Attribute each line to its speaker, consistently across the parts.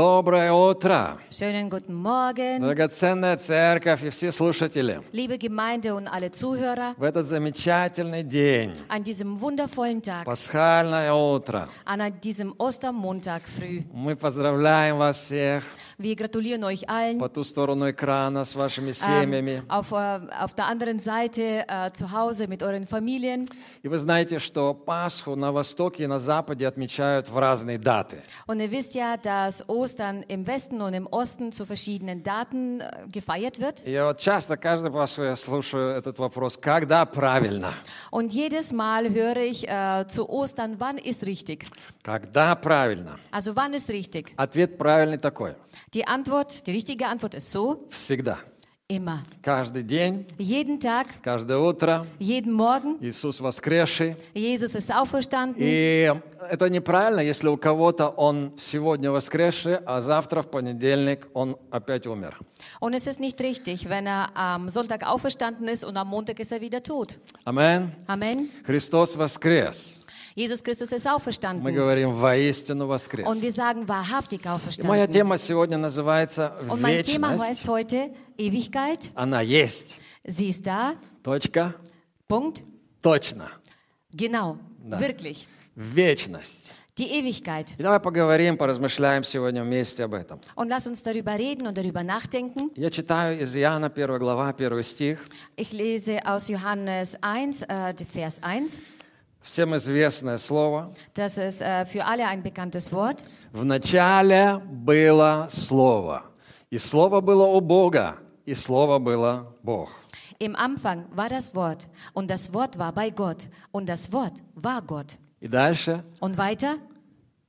Speaker 1: Доброе утро,
Speaker 2: Schönen guten Morgen,
Speaker 1: драгоценная церковь и все слушатели.
Speaker 2: liebe Gemeinde und alle Zuhörer,
Speaker 1: В этот замечательный день,
Speaker 2: an diesem wundervollen Tag,
Speaker 1: пасхальное утро,
Speaker 2: an diesem Ostermontag früh.
Speaker 1: мы поздравляем вас всех
Speaker 2: Wir gratulieren euch allen.
Speaker 1: по ту сторону экрана с вашими семьями.
Speaker 2: Ähm, auf, äh, auf der anderen Seite äh, zu Hause mit euren Familien.
Speaker 1: И вы знаете, что Пасху на Востоке и на Западе отмечают в разные даты.
Speaker 2: Und ihr wisst ja, dass Ostern im Westen und im Osten zu verschiedenen Daten äh, gefeiert wird.
Speaker 1: И вот часто, каждый Пасху я слушаю этот вопрос, когда правильно?
Speaker 2: Und jedes Mal höre ich äh, zu Ostern, wann ist richtig?
Speaker 1: Когда правильно?
Speaker 2: Also wann ist richtig?
Speaker 1: Ответ правильный такой.
Speaker 2: Die Antwort, die richtige Antwort ist so,
Speaker 1: Всегда.
Speaker 2: Immer.
Speaker 1: Каждый день,
Speaker 2: Jeden Tag,
Speaker 1: каждое утро
Speaker 2: jeden Morgen.
Speaker 1: Иисус воскресший.
Speaker 2: Jesus ist auferstanden.
Speaker 1: И это неправильно, если у кого-то он сегодня воскресший, а завтра в понедельник он опять умер.
Speaker 2: Und es ist nicht richtig, wenn er am Sonntag auferstanden ist und am Montag ist er wieder tot.
Speaker 1: Амен.
Speaker 2: Amen.
Speaker 1: Христос воскрес.
Speaker 2: Jesus Christus ist
Speaker 1: Мы
Speaker 2: auferstanden.
Speaker 1: говорим воистину воскрес.
Speaker 2: Und wir sagen wahrhaftig
Speaker 1: И моя
Speaker 2: auferstanden.
Speaker 1: тема сегодня называется
Speaker 2: Und mein Thema
Speaker 1: «Вечность».
Speaker 2: heißt heute Ewigkeit.
Speaker 1: Она есть.
Speaker 2: Sie ist da.
Speaker 1: Точка.
Speaker 2: Punkt.
Speaker 1: Точно.
Speaker 2: Genau. Wirklich.
Speaker 1: Вечность.
Speaker 2: Die Ewigkeit.
Speaker 1: И давай поговорим, поразмышляем сегодня вместе об этом.
Speaker 2: Und lass uns darüber reden und darüber nachdenken.
Speaker 1: Я читаю из Иоанна 1 глава, 1 стих.
Speaker 2: Ich lese aus Johannes 1, äh, Vers 1.
Speaker 1: Всем известное слово.
Speaker 2: Das ist äh, für alle ein bekanntes Wort.
Speaker 1: В начале было Слово, и Слово было у Бога, и Слово было Бог.
Speaker 2: Im Anfang war das Wort und das Wort war bei Gott und das Wort war Gott.
Speaker 1: И дальше
Speaker 2: Und weiter,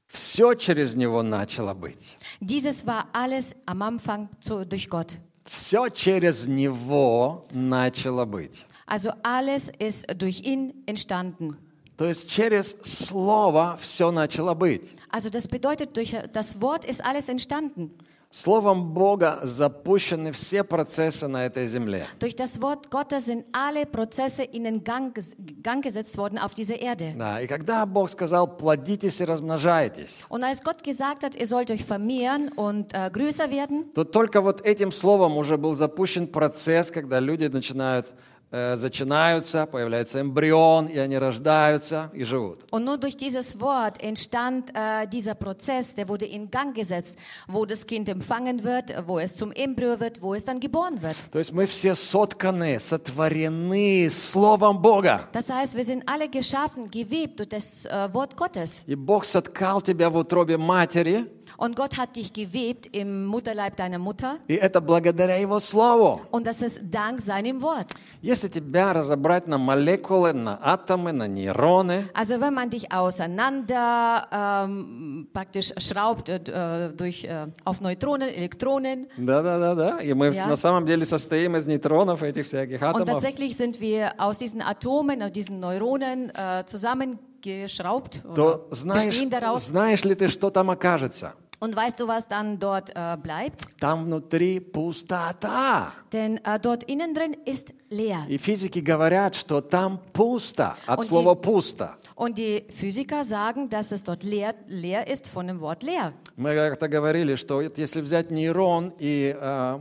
Speaker 1: все через Него начало быть.
Speaker 2: dieses war alles am Anfang zu, durch Gott.
Speaker 1: Все через Него начало быть.
Speaker 2: Also alles ist durch ihn entstanden.
Speaker 1: То есть через Слово все начало быть.
Speaker 2: Also das bedeutet, durch das Wort ist alles entstanden.
Speaker 1: Словом Бога запущены все процессы на этой земле.
Speaker 2: Durch das Wort Gottes sind alle Prozesse in den Gang, Gang gesetzt worden auf dieser Erde.
Speaker 1: Да, и когда Бог сказал, плодитесь и размножайтесь,
Speaker 2: Und als Gott gesagt hat, ihr sollt euch vermehren und äh, größer werden,
Speaker 1: то только вот этим словом уже был запущен процесс, когда люди начинают, э, зачинаются, появляется эмбрион, и они рождаются и живут.
Speaker 2: Und nur durch dieses Wort entstand äh, dieser Prozess, der wurde in Gang gesetzt, wo das Kind empfangen wird, wo es zum Embryo wird, wo es dann geboren wird.
Speaker 1: То есть мы все сотканы, сотворены Словом Бога.
Speaker 2: Das heißt, wir sind alle geschaffen, gewebt durch das äh, Wort Gottes.
Speaker 1: И Бог соткал тебя в утробе матери,
Speaker 2: Und Gott hat dich gewebt im Mutterleib deiner Mutter.
Speaker 1: и это благодаря Его Слову.
Speaker 2: Und das ist dank seinem Wort.
Speaker 1: Если тебя разобрать на молекулы, на атомы, на нейроны,
Speaker 2: Also wenn man dich auseinander ähm, praktisch schraubt äh, durch, äh, auf Neutronen, Elektronen.
Speaker 1: да-да-да-да, и мы
Speaker 2: Ja.
Speaker 1: на самом деле состоим из нейтронов, этих всяких
Speaker 2: Und
Speaker 1: атомов,
Speaker 2: tatsächlich sind wir aus diesen Atomen, aus diesen Neuronen äh, zusammengeschraubt oder
Speaker 1: то знаешь,
Speaker 2: bestehen daraus.
Speaker 1: знаешь ли ты, что там окажется?
Speaker 2: Und weißt du, was dann dort äh, bleibt?
Speaker 1: Там внутри пустота.
Speaker 2: Denn äh, dort innen drin ist leer.
Speaker 1: И физики говорят, что там пусто, от
Speaker 2: Und
Speaker 1: слова
Speaker 2: die-
Speaker 1: пусто.
Speaker 2: Und die Physiker sagen, dass es dort leer, leer ist von dem Wort leer.
Speaker 1: Мы как-то говорили, что если взять нейрон и э,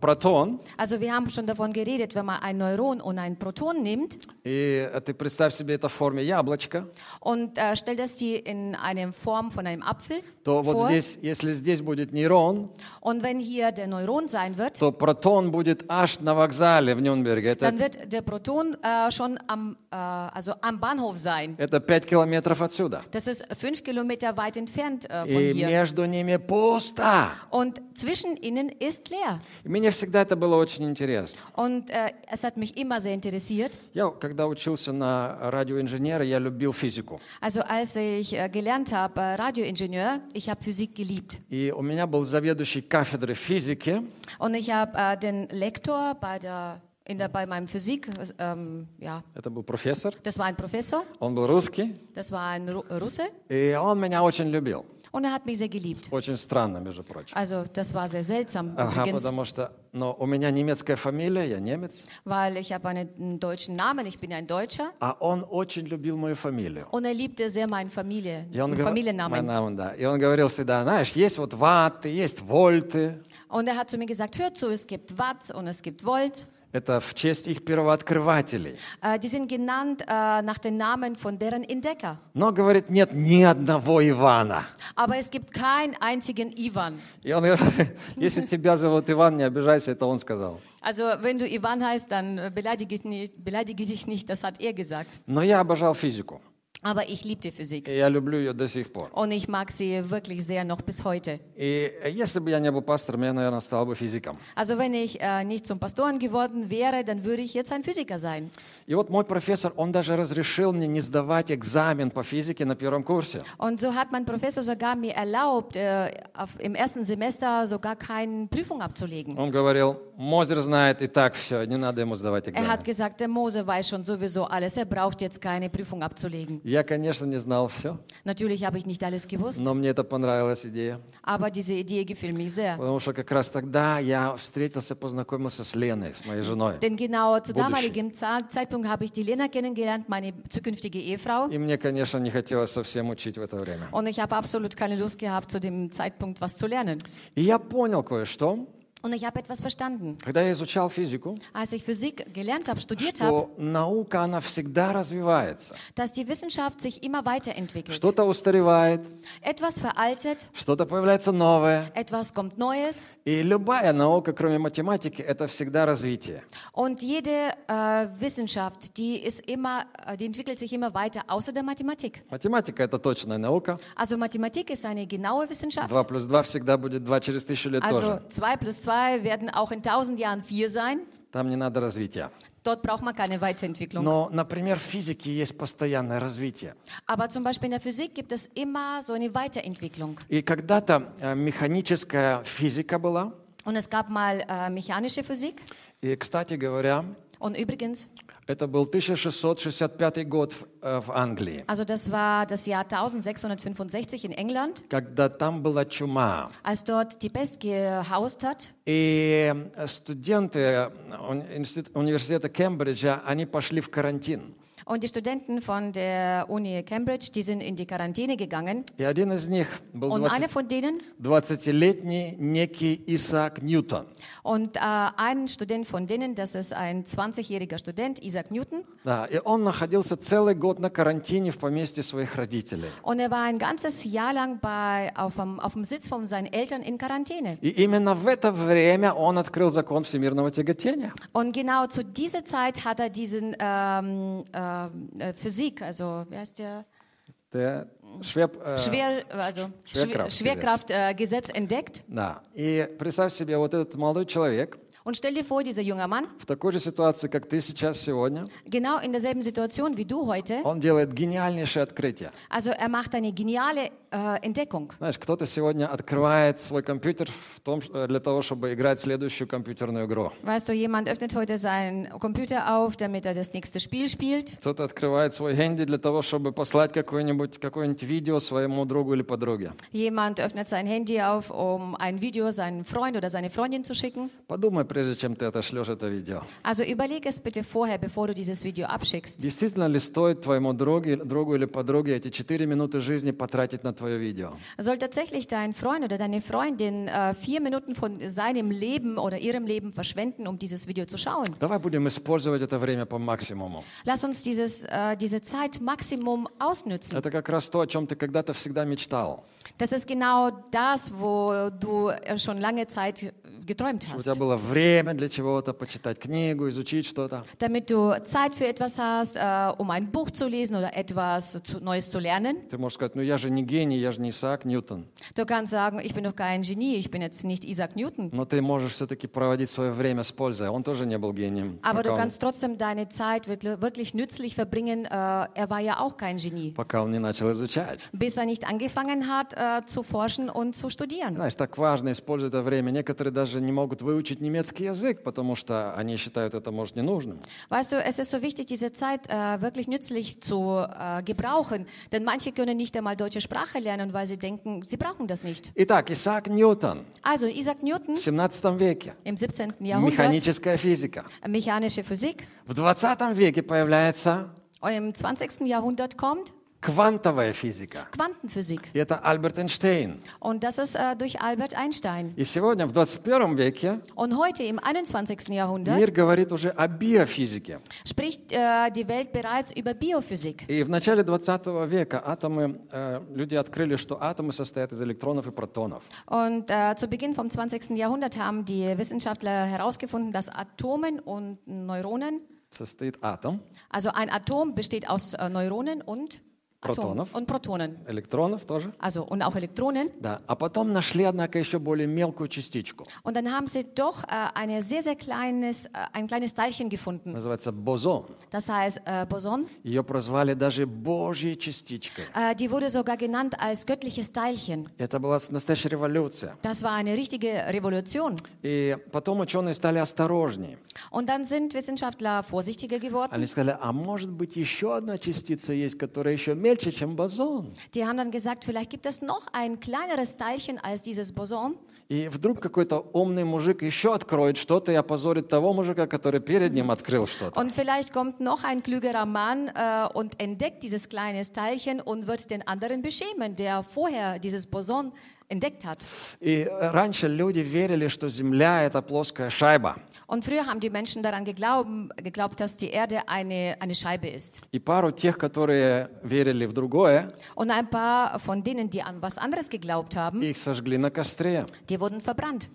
Speaker 1: протон,
Speaker 2: Also wir haben schon davon geredet, wenn man ein Neuron und ein Proton nimmt
Speaker 1: и э, ты представь себе это в форме яблочка,
Speaker 2: und äh, stellt das die in eine Form von einem Apfel
Speaker 1: то вот
Speaker 2: vor.
Speaker 1: здесь, если здесь будет нейрон,
Speaker 2: Und wenn hier der Neuron sein wird,
Speaker 1: то протон будет аж на вокзале в Нюрнберге. Это,
Speaker 2: dann wird der Proton äh, schon am, äh, also am Bahnhof sein.
Speaker 1: это 5 километров отсюда.
Speaker 2: Das ist fünf Kilometer weit entfernt äh, von
Speaker 1: И
Speaker 2: hier.
Speaker 1: между ними пусто.
Speaker 2: Und zwischen ihnen ist leer.
Speaker 1: Мне всегда это было очень интересно.
Speaker 2: Und äh, es hat mich immer sehr interessiert.
Speaker 1: Я, когда учился на радиоинженера, я любил физику.
Speaker 2: Also als ich äh, gelernt habe, äh, Radioingenieur, ich habe Physik geliebt.
Speaker 1: И у меня был заведующий кафедры физики,
Speaker 2: Und ich habe äh, den Lektor bei, der, in der, bei meinem Physik, ähm, ja,
Speaker 1: это был профессор,
Speaker 2: das war ein Professor,
Speaker 1: он был русский,
Speaker 2: das war ein Ru Russe.
Speaker 1: и он меня очень любил.
Speaker 2: Und er hat mich sehr geliebt.
Speaker 1: Очень странно, между прочим.
Speaker 2: Also das war sehr seltsam
Speaker 1: Ага,
Speaker 2: übrigens,
Speaker 1: потому что но у меня немецкая фамилия, я немец,
Speaker 2: weil ich habe einen, einen deutschen Namen, ich bin ein Deutscher.
Speaker 1: а он очень любил мою фамилию.
Speaker 2: Und er liebte sehr meine Familie,
Speaker 1: И он,
Speaker 2: meinen
Speaker 1: гов-
Speaker 2: Familiennamen.
Speaker 1: мой наmen, да. И он говорил всегда, знаешь, есть вот ваты, есть вольты.
Speaker 2: Und er hat zu mir gesagt, hör zu, es gibt Watt und es gibt Volt.
Speaker 1: Это в честь их первооткрывателей.
Speaker 2: Äh, die sind genannt äh, nach den Namen von deren Entdecker.
Speaker 1: Но, говорит, нет ни одного Ивана.
Speaker 2: Aber es gibt keinen einzigen Ivan.
Speaker 1: И он говорит, если тебя зовут Иван, не обижайся, это он сказал.
Speaker 2: Also wenn du Ivan heißt, dann äh, beleidige, ich nicht, beleidige dich nicht, das hat er gesagt.
Speaker 1: Но я обожал физику.
Speaker 2: Aber ich liebte Physik.
Speaker 1: И я люблю ее до сих пор.
Speaker 2: Und ich mag sie wirklich sehr noch bis heute.
Speaker 1: И если бы я не был пастором, я, наверное, стал бы физиком.
Speaker 2: Also wenn ich äh, nicht zum Pastoren geworden wäre, dann würde ich jetzt ein Physiker sein.
Speaker 1: И вот мой профессор, он даже разрешил мне не сдавать экзамен по физике на первом курсе.
Speaker 2: Und so hat mein Professor sogar mir erlaubt, äh, auf, im ersten Semester sogar keine Prüfung abzulegen.
Speaker 1: Он говорил, Мозер знает и так все, не надо ему сдавать
Speaker 2: Er
Speaker 1: экзамен.
Speaker 2: hat gesagt, der Mose weiß schon sowieso alles, er braucht jetzt keine Prüfung abzulegen.
Speaker 1: Я, конечно, не знал все,
Speaker 2: Natürlich habe ich nicht alles gewusst,
Speaker 1: но мне это понравилась идея.
Speaker 2: aber diese Idee gefiel mir sehr.
Speaker 1: Потому что как раз тогда я встретился, познакомился с Леной, с моей женой.
Speaker 2: Denn genau zu damaligem Zeitpunkt habe ich die Lena kennengelernt, meine zukünftige Ehefrau.
Speaker 1: И мне, конечно, не хотелось совсем учить в это время.
Speaker 2: Und ich habe absolut keine Lust gehabt, zu dem Zeitpunkt was zu lernen.
Speaker 1: И я понял кое-что,
Speaker 2: Und ich habe etwas verstanden.
Speaker 1: когда я изучал физику,
Speaker 2: Als ich Physik gelernt habe, studiert habe,
Speaker 1: что наука, она всегда развивается.
Speaker 2: dass die Wissenschaft sich immer weiterentwickelt.
Speaker 1: Что-то устаревает,
Speaker 2: Etwas veraltet,
Speaker 1: что-то появляется новое.
Speaker 2: etwas kommt Neues.
Speaker 1: И любая наука, кроме математики, это всегда развитие.
Speaker 2: Und jede äh, Wissenschaft, die ist immer, äh, die entwickelt sich immer weiter, außer der Mathematik.
Speaker 1: Математика – это точная наука.
Speaker 2: Also Mathematik ist eine genaue Wissenschaft.
Speaker 1: 2 плюс 2 всегда будет 2 через тысячу лет
Speaker 2: Also
Speaker 1: тоже.
Speaker 2: 2 plus 2 werden auch in 1000 Jahren 4 sein.
Speaker 1: Там не надо развития.
Speaker 2: Dort braucht man keine Weiterentwicklung.
Speaker 1: Но, например, в физике есть постоянное развитие.
Speaker 2: Aber zum Beispiel in der Physik gibt es immer so eine Weiterentwicklung.
Speaker 1: И когда-то э, механическая физика была.
Speaker 2: Und es gab mal äh, mechanische Physik.
Speaker 1: И, кстати говоря,
Speaker 2: Und übrigens,
Speaker 1: это был 1665 год в, э, в Англии,
Speaker 2: also das war das Jahr 1665 in England,
Speaker 1: когда там была чума.
Speaker 2: als dort die Pest gehaust hat.
Speaker 1: И студенты уни- институт- университета Кембриджа, они пошли в карантин.
Speaker 2: Und die Studenten von der Uni Cambridge, die sind in die Quarantäne gegangen.
Speaker 1: И один из них был
Speaker 2: Und
Speaker 1: 20
Speaker 2: einer von denen,
Speaker 1: 20-летний некий Исаак Ньютон.
Speaker 2: und äh, ein Student von denen, das ist ein 20-jähriger Student, Isaac Newton.
Speaker 1: Да, и он находился целый год на карантине в поместье своих родителей.
Speaker 2: Und er war ein ganzes Jahr lang bei, auf, dem, auf dem Sitz von seinen Eltern in Quarantäne.
Speaker 1: И именно в это время он открыл закон всемирного тяготения.
Speaker 2: Und genau zu dieser Zeit hat er diesen ähm, äh, äh, Physik, also wie heißt der?
Speaker 1: Der Швеб, э,
Speaker 2: Schwer, also
Speaker 1: Schwerkraftgesetz.
Speaker 2: Schwerkraftgesetz äh, Gesetz entdeckt.
Speaker 1: Да. И представь себе, вот этот молодой человек
Speaker 2: Und stell dir vor, dieser junge Mann,
Speaker 1: в такой же ситуации, как ты сейчас сегодня,
Speaker 2: genau in derselben Situation wie du heute,
Speaker 1: он делает гениальнейшее открытие.
Speaker 2: also er macht eine geniale äh, Entdeckung.
Speaker 1: Знаешь, кто-то сегодня открывает свой компьютер в том, э, для того, чтобы играть следующую компьютерную игру.
Speaker 2: Weißt du, jemand öffnet heute seinen Computer auf, damit er das nächste Spiel spielt.
Speaker 1: Кто-то открывает свой хэнди для того, чтобы послать какое-нибудь какое видео своему другу или подруге.
Speaker 2: Jemand öffnet sein Handy auf, um ein Video seinen Freund oder seine Freundin zu schicken.
Speaker 1: Подумай, прежде чем ты отошлешь это видео.
Speaker 2: Also überleg es bitte vorher, bevor du dieses Video abschickst.
Speaker 1: Действительно ли стоит твоему другу, другу или подруге эти 4 минуты жизни потратить на твое видео?
Speaker 2: Soll tatsächlich dein Freund oder deine Freundin äh, vier Minuten von seinem Leben oder ihrem Leben verschwenden, um dieses Video zu schauen?
Speaker 1: Давай будем использовать это время по максимуму.
Speaker 2: Lass uns dieses, äh, diese Zeit Maximum ausnützen.
Speaker 1: Это как раз то, о чем ты когда-то всегда мечтал.
Speaker 2: Das ist genau das, wo du äh, schon lange Zeit geträumt
Speaker 1: У
Speaker 2: hast.
Speaker 1: тебя было время для чего-то, почитать книгу, изучить что-то.
Speaker 2: Damit du Zeit für etwas hast, äh, um ein Buch zu lesen oder etwas zu, Neues zu lernen.
Speaker 1: Ты можешь сказать, ну я же не гений, я же не Исаак Ньютон.
Speaker 2: Du kannst sagen, ich bin doch kein Genie, ich bin jetzt nicht Isaac Newton.
Speaker 1: Но ты можешь все-таки проводить свое время с пользой. Он тоже не был гением.
Speaker 2: Aber du
Speaker 1: пока, он,
Speaker 2: kannst trotzdem deine Zeit wirklich, wirklich nützlich verbringen. Äh, er war ja auch kein Genie,
Speaker 1: пока он не начал изучать.
Speaker 2: bis er nicht angefangen hat äh, zu forschen und zu studieren.
Speaker 1: Знаешь, так важно использовать это время. Некоторые даже даже не могут выучить немецкий язык, потому что они считают это, может, ненужным.
Speaker 2: Weißt du, es ist so wichtig, diese Zeit äh, wirklich nützlich zu äh, gebrauchen, denn manche können nicht einmal deutsche Sprache lernen, weil sie denken, sie brauchen das nicht.
Speaker 1: Итак, Исаак Ньютон
Speaker 2: Also Isaac Newton
Speaker 1: в 17 веке.
Speaker 2: im 17. Jahrhundert,
Speaker 1: Механическая физика.
Speaker 2: mechanische Physik,
Speaker 1: В 20 веке появляется
Speaker 2: im 20. Jahrhundert kommt
Speaker 1: квантовая физика.
Speaker 2: Quantenphysik.
Speaker 1: И это Альберт Эйнштейн.
Speaker 2: Und das ist äh, durch Albert Einstein.
Speaker 1: И сегодня, в 21 веке,
Speaker 2: Und heute im 21. Jahrhundert
Speaker 1: мир говорит уже о биофизике.
Speaker 2: spricht äh, die Welt bereits über Biophysik.
Speaker 1: И в начале 20 века атомы, э, люди открыли, что атомы состоят из электронов и протонов.
Speaker 2: Und äh, zu Beginn vom 20. Jahrhundert haben die Wissenschaftler herausgefunden, dass Atomen und Neuronen,
Speaker 1: Состоит атом,
Speaker 2: also ein Atom besteht aus äh, Neuronen und Atomen
Speaker 1: Protonов.
Speaker 2: und Protonen,
Speaker 1: электронов тоже.
Speaker 2: also und auch Elektronen.
Speaker 1: Да. А потом нашли, однако, еще более мелкую частичку.
Speaker 2: Und dann haben sie doch äh, eine sehr, sehr kleines, äh, ein kleines Teilchen gefunden.
Speaker 1: Называется бозон.
Speaker 2: Das heißt äh, Boson.
Speaker 1: Ее прозвали даже Божьей частичкой.
Speaker 2: Äh, die wurde sogar genannt als göttliches Teilchen.
Speaker 1: Это была настоящая революция.
Speaker 2: Das war eine richtige Revolution.
Speaker 1: И потом ученые стали осторожнее.
Speaker 2: Und dann sind Wissenschaftler vorsichtiger geworden.
Speaker 1: Они сказали, а может быть еще одна частица есть, которая еще бозон.
Speaker 2: Die haben dann gesagt, vielleicht gibt es noch ein kleineres Teilchen als dieses Boson.
Speaker 1: И вдруг какой-то умный мужик еще откроет что-то и опозорит того мужика, который перед ним открыл что-то.
Speaker 2: Und vielleicht kommt noch ein klügerer Mann äh, und entdeckt dieses kleine Teilchen und wird den anderen beschämen, der vorher dieses Boson entdeckt hat.
Speaker 1: И раньше люди верили, что Земля — это плоская шайба.
Speaker 2: Und früher haben die Menschen daran geglauben, geglaubt, dass die Erde eine, eine Scheibe ist.
Speaker 1: И пару тех, которые верили в другое,
Speaker 2: Und ein paar von denen, die an was anderes geglaubt haben,
Speaker 1: их сожгли на костре.
Speaker 2: die wurden verbrannt.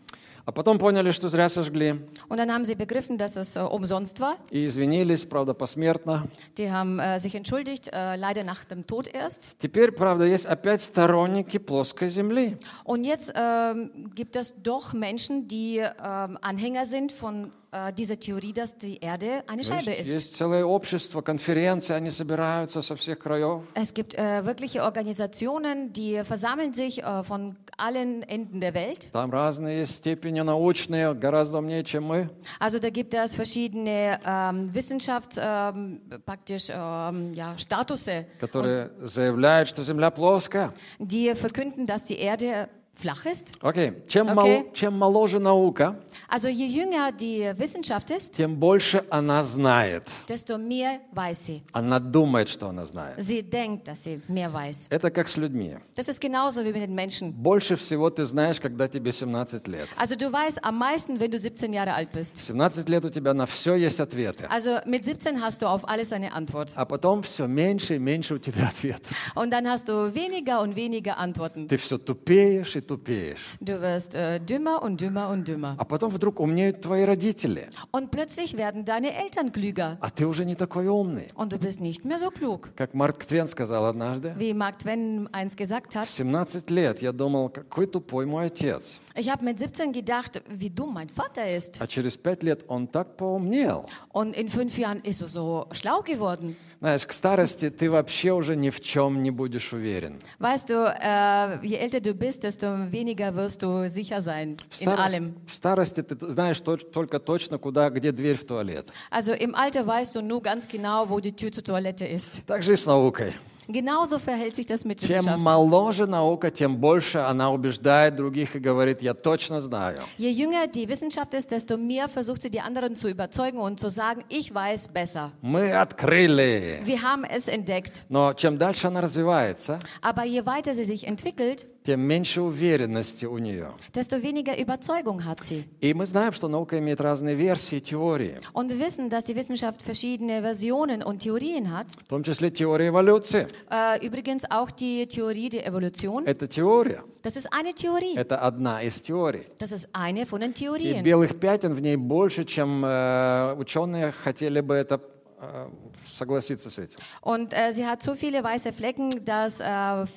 Speaker 1: А потом поняли, что зря сожгли.
Speaker 2: Und dann haben sie begriffen, dass es äh, umsonst war.
Speaker 1: И извинились, правда, посмертно.
Speaker 2: Die haben äh, sich entschuldigt, äh, leider nach dem Tod erst.
Speaker 1: Теперь, правда, есть опять сторонники плоской Земли.
Speaker 2: Und jetzt ähm, gibt es doch Menschen, die ähm, Anhänger sind von äh, dieser Theorie, dass die Erde eine Scheibe
Speaker 1: Есть,
Speaker 2: ist.
Speaker 1: есть целое общество, конференции, они собираются со всех краев.
Speaker 2: Es gibt äh, wirkliche Organisationen, die versammeln sich äh, von allen Enden der Welt.
Speaker 1: Там разные есть степени научные, гораздо умнее, чем мы.
Speaker 2: Also da gibt es verschiedene ähm, Wissenschafts, ähm, praktisch ähm, ja, Statusse,
Speaker 1: которые заявляют, что Земля плоская.
Speaker 2: die verkünden, dass die Erde flach ist.
Speaker 1: Окей, чем,
Speaker 2: Окей.
Speaker 1: мол- чем моложе наука,
Speaker 2: Also je jünger die Wissenschaft ist,
Speaker 1: тем больше она знает.
Speaker 2: desto mehr weiß sie.
Speaker 1: Она думает, что она знает.
Speaker 2: Sie denkt, dass sie mehr weiß.
Speaker 1: Это как с людьми.
Speaker 2: Das ist genauso wie mit den Menschen.
Speaker 1: Больше всего ты знаешь, когда тебе 17 лет.
Speaker 2: Also du weißt am meisten, wenn du 17 Jahre alt bist.
Speaker 1: 17 лет у тебя на все есть ответы.
Speaker 2: Also mit 17 hast du auf alles eine Antwort.
Speaker 1: А потом все меньше и меньше у тебя ответов.
Speaker 2: Und dann hast du weniger und weniger Antworten.
Speaker 1: Ты все тупеешь и тупеешь.
Speaker 2: Du wirst äh, dümmer und dümmer und dümmer.
Speaker 1: А потом вдруг умнеют твои родители,
Speaker 2: Und plötzlich werden deine Eltern klüger.
Speaker 1: а ты уже не такой умный.
Speaker 2: Und du bist nicht mehr so klug.
Speaker 1: Как Марк Твен сказал однажды,
Speaker 2: Wie Mark Twain einst gesagt
Speaker 1: в
Speaker 2: hat,
Speaker 1: 17 лет я думал, какой тупой мой отец.
Speaker 2: ich habe mit 17 gedacht, wie dumm mein Vater ist.
Speaker 1: А через 5 лет он так поумнел.
Speaker 2: Und in fünf Jahren ist er so schlau geworden.
Speaker 1: Знаешь, к старости ты вообще уже ни в чем не будешь уверен.
Speaker 2: Weißt du, äh, je älter du bist, desto weniger wirst du sicher sein
Speaker 1: В,
Speaker 2: in allem.
Speaker 1: в старости ты знаешь то- только точно, куда, где дверь в туалет.
Speaker 2: Also im Alter weißt du nur ganz genau, wo die Tür zur Toilette ist.
Speaker 1: Так же и с наукой.
Speaker 2: Genauso verhält sich das mit
Speaker 1: Чем
Speaker 2: Wissenschaft.
Speaker 1: моложе наука, тем больше она убеждает других и говорит, я точно знаю.
Speaker 2: Je jünger die Wissenschaft ist, desto mehr versucht sie die anderen zu überzeugen und zu sagen, ich weiß besser.
Speaker 1: Мы открыли.
Speaker 2: Wir haben es entdeckt.
Speaker 1: Но чем дальше она развивается,
Speaker 2: Aber je weiter sie sich entwickelt,
Speaker 1: тем меньше уверенности у нее.
Speaker 2: desto weniger Überzeugung hat sie.
Speaker 1: И мы знаем, что наука имеет разные версии, теории,
Speaker 2: Und wir wissen, dass die Wissenschaft verschiedene Versionen und Theorien hat.
Speaker 1: в том числе теория эволюции.
Speaker 2: Äh, übrigens auch die Theorie der Evolution.
Speaker 1: Это теория.
Speaker 2: Das ist eine Theorie.
Speaker 1: Это одна из теорий.
Speaker 2: Das ist eine von den
Speaker 1: И
Speaker 2: Theorien.
Speaker 1: белых пятен в ней больше, чем э, ученые хотели бы это э, согласиться с этим.
Speaker 2: Und äh, sie hat so viele weiße Flecken, dass, äh,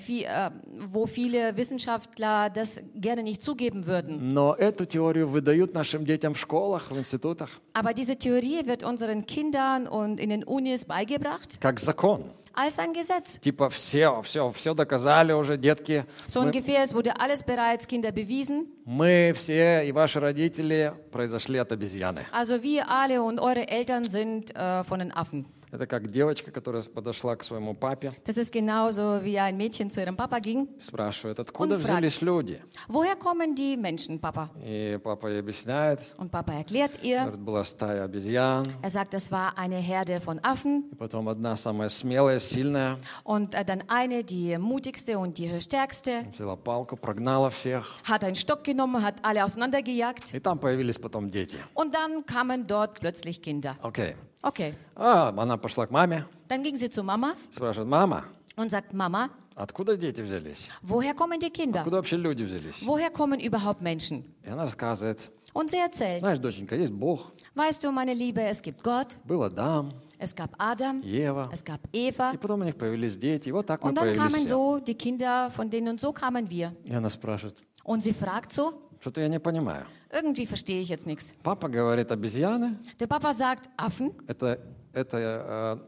Speaker 2: vie- äh, wo viele Wissenschaftler das gerne nicht zugeben würden.
Speaker 1: Но эту теорию выдают нашим детям в школах, в институтах,
Speaker 2: Aber diese Theorie wird unseren Kindern und in den Unis beigebracht
Speaker 1: как закон.
Speaker 2: als ein Gesetz.
Speaker 1: Типа все, все, все доказали уже, детки.
Speaker 2: So ungefähr, es wurde alles bereits Kinder bewiesen.
Speaker 1: Мы все и ваши родители произошли от обезьяны.
Speaker 2: Also wir alle und eure Eltern sind äh, von den Affen.
Speaker 1: Это как девочка, которая подошла к своему папе
Speaker 2: Das ist genauso, wie ein Mädchen zu ihrem Papa ging.
Speaker 1: и spрашивает, откуда
Speaker 2: Он фраг.
Speaker 1: взялись люди?
Speaker 2: Woher kommen die Menschen, Papa?
Speaker 1: И папа ей объясняет,
Speaker 2: Und Papa erklärt ihr.
Speaker 1: говорит, была стая обезьян,
Speaker 2: Er sagt, das war eine Herde von Affen.
Speaker 1: и потом одна самая смелая, сильная,
Speaker 2: Und äh, dann eine, die mutigste und die stärkste,
Speaker 1: взяла палку, прогнала всех.
Speaker 2: hat einen Stock genommen, hat alle auseinandergejagt.
Speaker 1: И там появились потом дети.
Speaker 2: Und dann kamen dort plötzlich Kinder.
Speaker 1: Окей.
Speaker 2: Okay,
Speaker 1: А, она пошла к маме,
Speaker 2: dann ging sie zu Mama
Speaker 1: спрашивает, мама,
Speaker 2: und sagt, Mama,
Speaker 1: откуда дети взялись?
Speaker 2: woher kommen die Kinder?
Speaker 1: Откуда вообще люди взялись?
Speaker 2: Woher kommen überhaupt Menschen?
Speaker 1: И она рассказывает,
Speaker 2: Und sie erzählt,
Speaker 1: знаешь, доченька, есть Бог,
Speaker 2: weißt du, meine Liebe, es gibt Gott,
Speaker 1: был Адам,
Speaker 2: es gab Adam,
Speaker 1: Ева,
Speaker 2: es gab Eva.
Speaker 1: и потом у них появились дети, и вот так мы
Speaker 2: Und dann
Speaker 1: появились
Speaker 2: kamen
Speaker 1: все.
Speaker 2: so die Kinder von denen und so kamen wir.
Speaker 1: И она спрашивает,
Speaker 2: Und sie fragt so,
Speaker 1: что-то я не понимаю.
Speaker 2: irgendwie verstehe ich jetzt nichts.
Speaker 1: Папа говорит, обезьяны,
Speaker 2: Der Papa sagt, Affen.
Speaker 1: это, это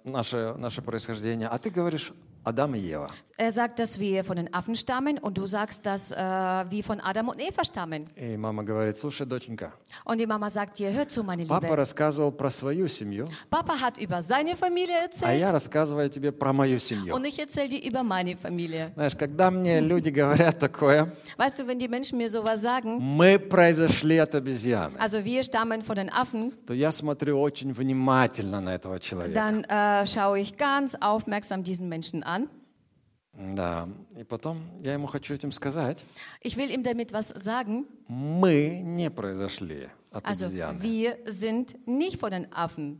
Speaker 1: э, наше, наше происхождение, а ты говоришь Адам и Ева.
Speaker 2: Er sagt, dass wir von den Affen stammen und du sagst, dass äh, wir von Adam und Eva stammen.
Speaker 1: И мама говорит, слушай, доченька,
Speaker 2: Und die Mama sagt dir, hör zu, meine
Speaker 1: папа
Speaker 2: Liebe.
Speaker 1: рассказывал про свою семью,
Speaker 2: Papa hat über seine Familie
Speaker 1: а я
Speaker 2: erzählt
Speaker 1: рассказываю тебе про мою семью.
Speaker 2: und ich erzähle dir über meine Familie.
Speaker 1: Знаешь, когда мне люди говорят такое,
Speaker 2: Weißt du, wenn die Menschen mir sowas sagen,
Speaker 1: мы произошли от обезьяны,
Speaker 2: also wir stammen von den Affen,
Speaker 1: то я смотрю очень внимательно на этого человека.
Speaker 2: dann äh, schaue ich ganz aufmerksam diesen Menschen an.
Speaker 1: Да. И потом я ему хочу этим сказать,
Speaker 2: Ich will ihm damit was sagen.
Speaker 1: мы не произошли от
Speaker 2: Also
Speaker 1: обезьяны.
Speaker 2: wir sind nicht von den Affen.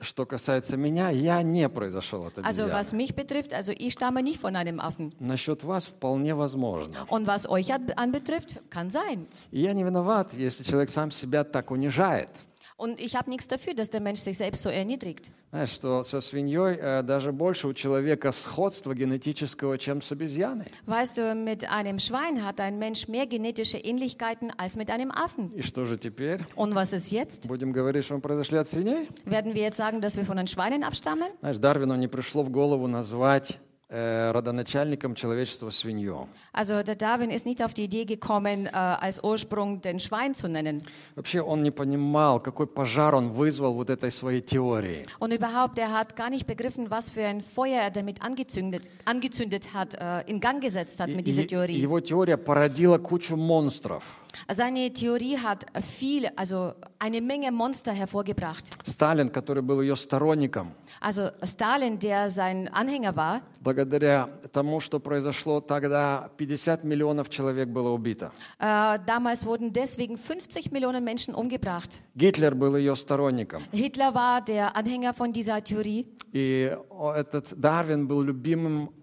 Speaker 1: Что касается меня, я не произошел от
Speaker 2: Also was
Speaker 1: обезьяны.
Speaker 2: mich betrifft, also ich stamme nicht von einem Affen.
Speaker 1: Насчет вас вполне возможно.
Speaker 2: Und was euch an- anbetrifft, kann sein.
Speaker 1: И я не виноват, если человек сам себя так унижает.
Speaker 2: Und ich habe nichts dafür, dass der Mensch sich selbst so erniedrigt.
Speaker 1: Знаешь, что со свиньей э, даже больше у человека сходства генетического, чем с обезьяной.
Speaker 2: Weißt du, mit einem Schwein hat ein Mensch mehr genetische Ähnlichkeiten als mit einem Affen.
Speaker 1: И что же теперь?
Speaker 2: Und was ist jetzt?
Speaker 1: Будем говорить, что мы произошли от свиней?
Speaker 2: Werden wir jetzt sagen, dass wir von den Schweinen abstammen?
Speaker 1: Знаешь, Дарвину не пришло в голову назвать э, родоначальником человечества свинью.
Speaker 2: Also der Darwin ist nicht auf die Idee gekommen, äh, als Ursprung den Schwein zu nennen.
Speaker 1: Вообще он не понимал, какой пожар он вызвал вот этой своей теорией.
Speaker 2: Und überhaupt, er hat gar nicht begriffen, was für ein Feuer er damit angezündet, angezündet hat, äh, in Gang gesetzt hat mit dieser Theorie.
Speaker 1: его теория породила кучу монстров.
Speaker 2: Seine Theorie hat viele, also eine Menge Monster hervorgebracht.
Speaker 1: Сталин, который был ее сторонником,
Speaker 2: Also Stalin, der sein Anhänger war,
Speaker 1: благодаря тому, что произошло тогда, 50 миллионов человек было убито.
Speaker 2: äh, damals wurden deswegen 50 Millionen Menschen umgebracht.
Speaker 1: Гитлер был ее сторонником.
Speaker 2: Hitler war der Anhänger von dieser Theorie
Speaker 1: И о, этот Дарвин был любимым,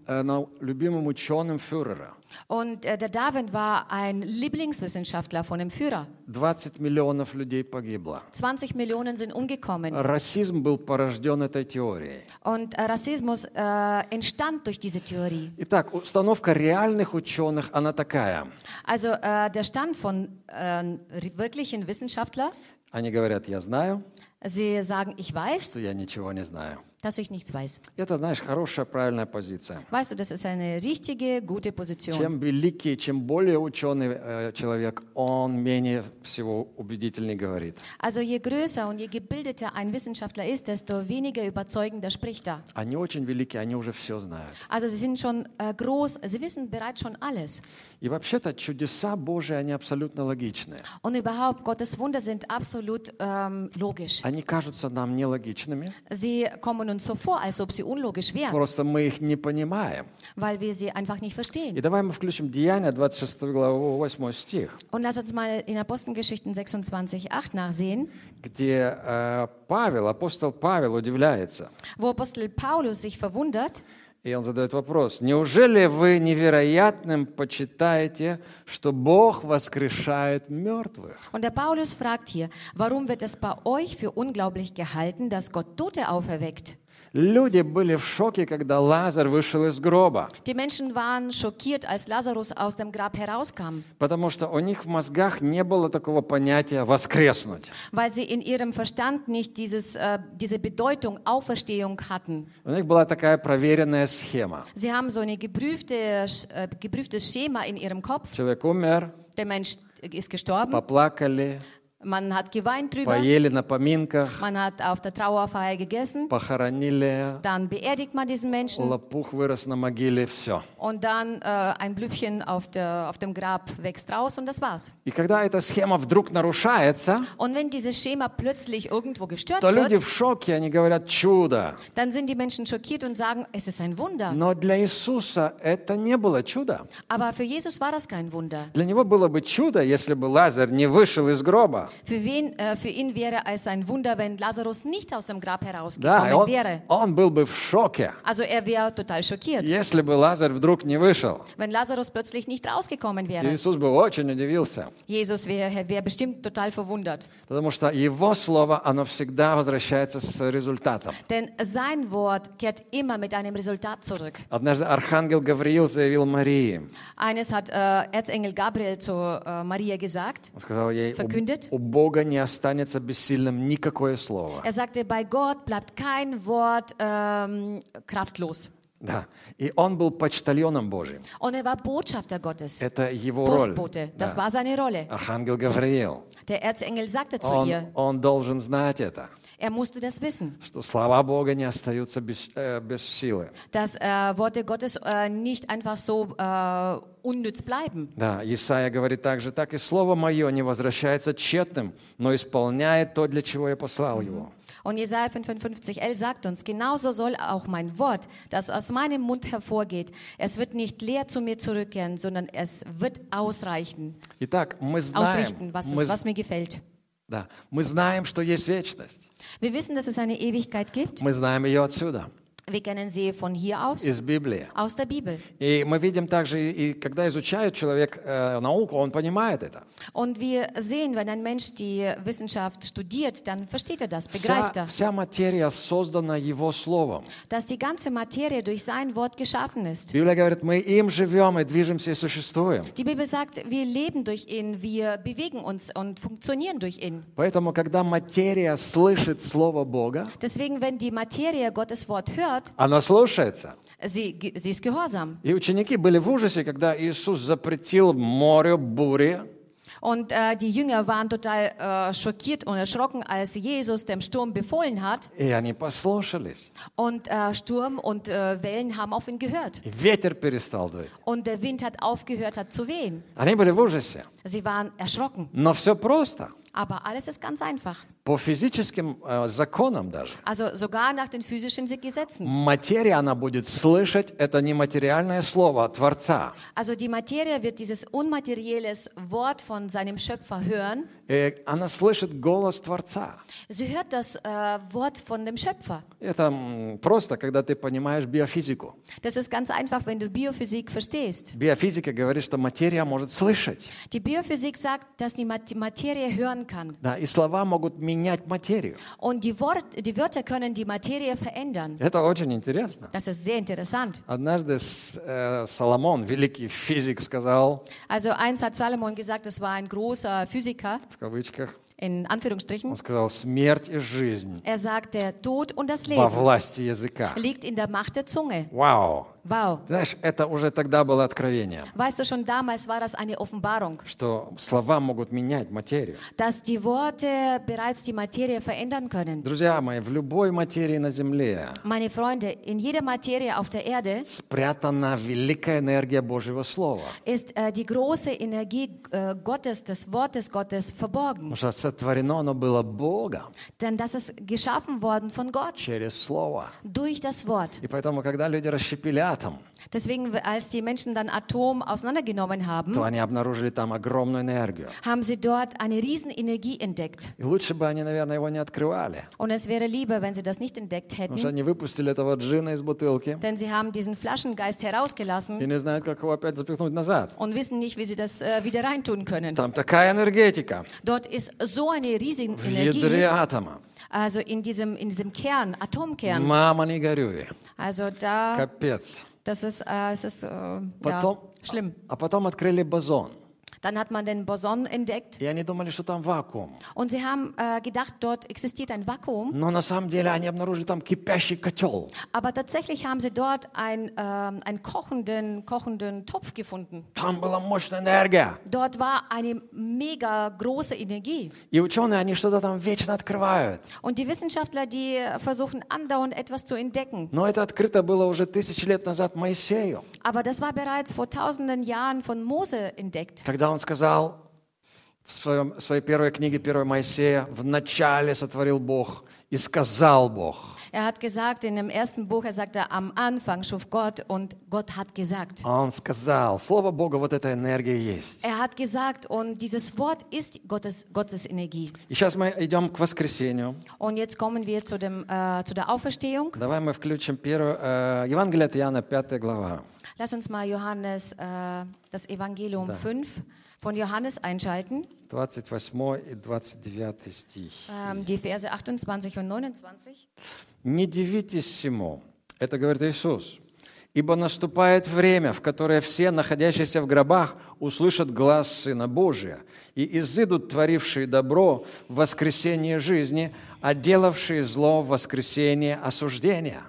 Speaker 1: э, нау- любимым ученым фюрера.
Speaker 2: und äh, der Darwin war ein Lieblingswissenschaftler von dem Führer.
Speaker 1: 20 миллионов людей погибло.
Speaker 2: 20 Millionen sind umgekommen.
Speaker 1: Расизм был порожден этой теорией.
Speaker 2: Und äh, Rassismus äh, entstand durch diese Theorie.
Speaker 1: Итак, установка реальных ученых, она такая.
Speaker 2: Also äh, der Stand von äh, wirklichen Wissenschaftlern,
Speaker 1: Они говорят, я знаю,
Speaker 2: sie sagen, ich weiß,
Speaker 1: что я ничего не знаю.
Speaker 2: Dass ich nichts weiß.
Speaker 1: Это, знаешь, хорошая, правильная позиция.
Speaker 2: Weißt du, das ist eine richtige, gute Position.
Speaker 1: Чем великий, чем более ученый э, человек, он менее всего убедительней говорит.
Speaker 2: Also je größer und je gebildeter ein Wissenschaftler ist, desto weniger überzeugender spricht er.
Speaker 1: Они очень великие, они уже все знают.
Speaker 2: Also sie sind schon äh, groß, sie wissen bereits schon alles.
Speaker 1: И вообще-то чудеса Божии, они абсолютно логичные.
Speaker 2: Und überhaupt, Gottes Wunder sind absolut ähm, logisch.
Speaker 1: Они кажутся нам нелогичными,
Speaker 2: Sie kommen uns so vor, als ob sie unlogisch wären,
Speaker 1: просто мы их не понимаем.
Speaker 2: weil wir sie einfach nicht
Speaker 1: И
Speaker 2: verstehen.
Speaker 1: давай мы включим Деяния, 26 главу, 8 стих,
Speaker 2: Und lass uns mal in Apostelgeschichten 26, 8 nachsehen,
Speaker 1: где э, Павел, апостол Павел удивляется.
Speaker 2: wo Apostel Paulus sich verwundert.
Speaker 1: И он задает вопрос, неужели вы невероятным почитаете, что Бог воскрешает мертвых?
Speaker 2: Und der Paulus fragt hier, warum wird es bei euch für unglaublich gehalten, dass Gott Tote auferweckt?
Speaker 1: Люди были в шоке, когда Лазарь вышел из гроба,
Speaker 2: Die Menschen waren schockiert, als Lazarus aus dem Grab herauskam,
Speaker 1: потому что у них в мозгах не было такого понятия «воскреснуть».
Speaker 2: weil sie in ihrem Verstand nicht dieses, äh, diese Bedeutung Auferstehung hatten.
Speaker 1: У них была такая проверенная схема.
Speaker 2: Sie haben so ein geprüfte, äh, geprüftes Schema in ihrem Kopf.
Speaker 1: Человек умер,
Speaker 2: Der Mensch ist gestorben,
Speaker 1: поплакали,
Speaker 2: man hat geweint drüber,
Speaker 1: поели на поминках,
Speaker 2: man hat auf der Trauerfeier gegessen,
Speaker 1: похоронили,
Speaker 2: dann beerdigt man diesen Menschen
Speaker 1: лопух вырос на могиле, все.
Speaker 2: und dann äh, ein Blübchen auf, der, auf dem Grab wächst raus und das war's.
Speaker 1: И когда эта схема вдруг нарушается,
Speaker 2: Und wenn dieses Schema plötzlich irgendwo gestört
Speaker 1: то люди
Speaker 2: wird,
Speaker 1: в шоке, они говорят «чудо».
Speaker 2: dann sind die Menschen schockiert und sagen, es ist ein Wunder.
Speaker 1: Но для Иисуса это не было чудо.
Speaker 2: Aber für Jesus war das kein Wunder.
Speaker 1: Для него было бы чудо, если бы Лазарь не вышел из гроба.
Speaker 2: Für, wen, äh, für ihn wäre es ein Wunder, wenn Lazarus nicht aus dem Grab
Speaker 1: Да, и
Speaker 2: herausgekommen
Speaker 1: он,
Speaker 2: wäre.
Speaker 1: он был бы в шоке,
Speaker 2: Also er wäre total schockiert,
Speaker 1: если бы Лазарь вдруг не вышел.
Speaker 2: wenn Lazarus plötzlich nicht rausgekommen
Speaker 1: И
Speaker 2: wäre.
Speaker 1: Иисус бы очень удивился,
Speaker 2: Jesus wäre wär bestimmt total verwundert.
Speaker 1: потому что его слово, оно всегда возвращается с результатом.
Speaker 2: Denn sein Wort kehrt immer mit einem Resultat zurück.
Speaker 1: Однажды архангел Гавриил заявил Марии,
Speaker 2: Eines hat äh, Erzengel Gabriel zu äh, Maria gesagt.
Speaker 1: он сказал ей,
Speaker 2: Verkündet.
Speaker 1: у, у Бога не останется бессильным никакое слово.
Speaker 2: Er sagte, bei Gott bleibt kein Wort ähm, kraftlos.
Speaker 1: Да. И он был почтальоном Божьим.
Speaker 2: Und er war Botschafter Gottes,
Speaker 1: Это его роль.
Speaker 2: Postbote. Das
Speaker 1: Да.
Speaker 2: war seine Rolle.
Speaker 1: Архангел Гавриил.
Speaker 2: Der Erzengel sagte zu
Speaker 1: Он,
Speaker 2: ihr,
Speaker 1: он должен знать это,
Speaker 2: er musste das wissen,
Speaker 1: что слова Бога не остаются без, э, без силы.
Speaker 2: dass äh, Worte Gottes äh, nicht einfach so äh, unnütz bleiben.
Speaker 1: Да, Исаия говорит также, так и слово мое не возвращается тщетным, но исполняет то, для чего я послал его.
Speaker 2: Und Jesaja 55,11 sagt uns, genauso soll auch mein Wort, das aus meinem Mund hervorgeht, es wird nicht leer zu mir zurückkehren, sondern es wird ausreichen,
Speaker 1: Итак, мы знаем,
Speaker 2: ausrichten, was,
Speaker 1: мы,
Speaker 2: es, was mir gefällt.
Speaker 1: да, мы знаем, что есть вечность.
Speaker 2: Wir wissen, dass es eine Ewigkeit gibt.
Speaker 1: Мы знаем ее отсюда,
Speaker 2: Wir kennen sie von hier aus,
Speaker 1: из Библии.
Speaker 2: aus der Bibel.
Speaker 1: И мы видим также, и когда изучает человек э, науку, он понимает это.
Speaker 2: Und wir sehen, wenn ein Mensch die Wissenschaft studiert, dann versteht er das,
Speaker 1: Вся,
Speaker 2: begreift er,
Speaker 1: вся материя создана Его Словом.
Speaker 2: dass die ganze Materie durch sein Wort geschaffen ist.
Speaker 1: Библия говорит, мы им живем и движемся и существуем.
Speaker 2: Die Bibel sagt, wir leben durch ihn, wir bewegen uns und funktionieren durch ihn.
Speaker 1: Поэтому, когда материя слышит Слово Бога,
Speaker 2: Deswegen, wenn die Materie Gottes Wort hört,
Speaker 1: она слушается.
Speaker 2: sie, sie ist gehorsam.
Speaker 1: И ученики были в ужасе, когда Иисус запретил морю бури,
Speaker 2: Und äh, die Jünger waren total äh, schockiert und erschrocken, als Jesus dem Sturm befohlen hat.
Speaker 1: и они послушались.
Speaker 2: Und äh, Sturm und äh, Wellen haben auf ihn gehört.
Speaker 1: И ветер перестал дуть.
Speaker 2: Und der Wind hat aufgehört, hat zu wehen.
Speaker 1: Они были в ужасе.
Speaker 2: Sie waren erschrocken.
Speaker 1: Но все просто.
Speaker 2: Aber alles ist ganz einfach.
Speaker 1: По физическим э, законам даже.
Speaker 2: Also sogar nach den physischen Gesetzen.
Speaker 1: Материя, она будет слышать, это нематериальное слово Творца.
Speaker 2: Also die Materie wird dieses unmaterielles Wort von seinem Schöpfer hören.
Speaker 1: И она слышит голос Творца.
Speaker 2: Sie hört das äh, Wort von dem Schöpfer.
Speaker 1: Это просто, когда ты понимаешь биофизику.
Speaker 2: Das ist ganz einfach, wenn du Biophysik verstehst.
Speaker 1: Биофизика говорит, что материя может слышать.
Speaker 2: Die Biophysik sagt, dass die Mat- Materie hören kann.
Speaker 1: Да, и слова могут менять материю.
Speaker 2: Und die, Wort, die Wörter können die Materie verändern.
Speaker 1: Это очень интересно.
Speaker 2: Das ist sehr interessant.
Speaker 1: Однажды с- э, Соломон, великий физик, сказал,
Speaker 2: Also eins hat Salomon gesagt, das war ein großer Physiker,
Speaker 1: в кавычках,
Speaker 2: in Anführungsstrichen.
Speaker 1: он сказал, смерть и жизнь
Speaker 2: Er sagt, der Tod und das
Speaker 1: во
Speaker 2: Leben
Speaker 1: власти языка.
Speaker 2: liegt in der Macht der Zunge.
Speaker 1: Вау!
Speaker 2: Wow.
Speaker 1: Знаешь, это уже тогда было откровение,
Speaker 2: Weißt du, schon damals war das eine Offenbarung,
Speaker 1: что слова могут менять материю.
Speaker 2: dass die Worte bereits die Materie verändern können.
Speaker 1: Друзья мои, в любой материи на Земле
Speaker 2: Meine Freunde, in jeder Materie auf der Erde
Speaker 1: спрятана великая энергия Божьего Слова.
Speaker 2: ist äh, die große Energie äh, Gottes, des Wortes Gottes verborgen.
Speaker 1: Потому что сотворено оно было Богом
Speaker 2: Denn das ist geschaffen worden von Gott
Speaker 1: через Слово.
Speaker 2: durch das Wort.
Speaker 1: И поэтому, когда люди расщепили атом,
Speaker 2: Deswegen, als die Menschen dann Atom auseinandergenommen haben,
Speaker 1: то они обнаружили там огромную энергию.
Speaker 2: haben sie dort eine riesen Energie entdeckt.
Speaker 1: И лучше бы они, наверное, его не открывали.
Speaker 2: Und es wäre lieber, wenn sie das nicht entdeckt
Speaker 1: Потому что
Speaker 2: hätten,
Speaker 1: они выпустили этого джина из бутылки
Speaker 2: denn sie haben diesen Flaschengeist herausgelassen
Speaker 1: и не знают, как его опять запихнуть назад.
Speaker 2: und wissen nicht, wie sie das äh, wieder reintun können.
Speaker 1: Там такая энергетика
Speaker 2: Dort ist so eine riesige
Speaker 1: в ядре
Speaker 2: Energie,
Speaker 1: атома.
Speaker 2: also in diesem, in diesem Kern, Atomkern.
Speaker 1: Мама, не горюй.
Speaker 2: Also da,
Speaker 1: Капец.
Speaker 2: das ist, äh, es ist äh, ja,
Speaker 1: Потом,
Speaker 2: schlimm.
Speaker 1: а потом открыли бозон.
Speaker 2: Dann hat man den Boson entdeckt
Speaker 1: И они думали, что там вакуум.
Speaker 2: und sie haben äh, gedacht, dort existiert ein Vakuum.
Speaker 1: Но на самом деле они обнаружили там кипящий котел.
Speaker 2: Aber tatsächlich haben sie dort ein, ähm, einen kochenden, kochenden Topf gefunden.
Speaker 1: Там была мощная энергия.
Speaker 2: Dort war eine mega große Energie.
Speaker 1: И ученые, они что-то там вечно открывают.
Speaker 2: Und die Wissenschaftler, die versuchen andauernd etwas zu entdecken.
Speaker 1: Но это открыто было уже тысячи лет назад Моисею.
Speaker 2: Aber das war bereits vor tausenden Jahren von Mose entdeckt.
Speaker 1: Когда он сказал в, своем, своей первой книге, первой Моисея, «В начале сотворил Бог, и сказал Бог».
Speaker 2: Er hat gesagt in dem ersten Buch, er sagte, am Anfang schuf Gott und Gott hat gesagt.
Speaker 1: Он сказал, Слово Бога, вот эта энергия есть.
Speaker 2: Er hat gesagt und dieses Wort ist Gottes, Gottes Energie.
Speaker 1: И сейчас мы идем к воскресению.
Speaker 2: Und jetzt kommen wir zu, dem, äh, zu der Auferstehung.
Speaker 1: Давай мы включим первую, э, Евангелие от Иоанна, 5 глава.
Speaker 2: Lass uns mal Johannes, äh, das Evangelium 5 Von Johannes einschalten,
Speaker 1: 28 и 29 стих.
Speaker 2: ähm, die Verse 28 und 29.
Speaker 1: «Не дивитесь всему», это говорит Иисус, «ибо наступает время, в которое все, находящиеся в гробах, услышат глаз Сына Божия, и изыдут творившие добро в воскресение жизни, а делавшие зло в воскресение осуждения».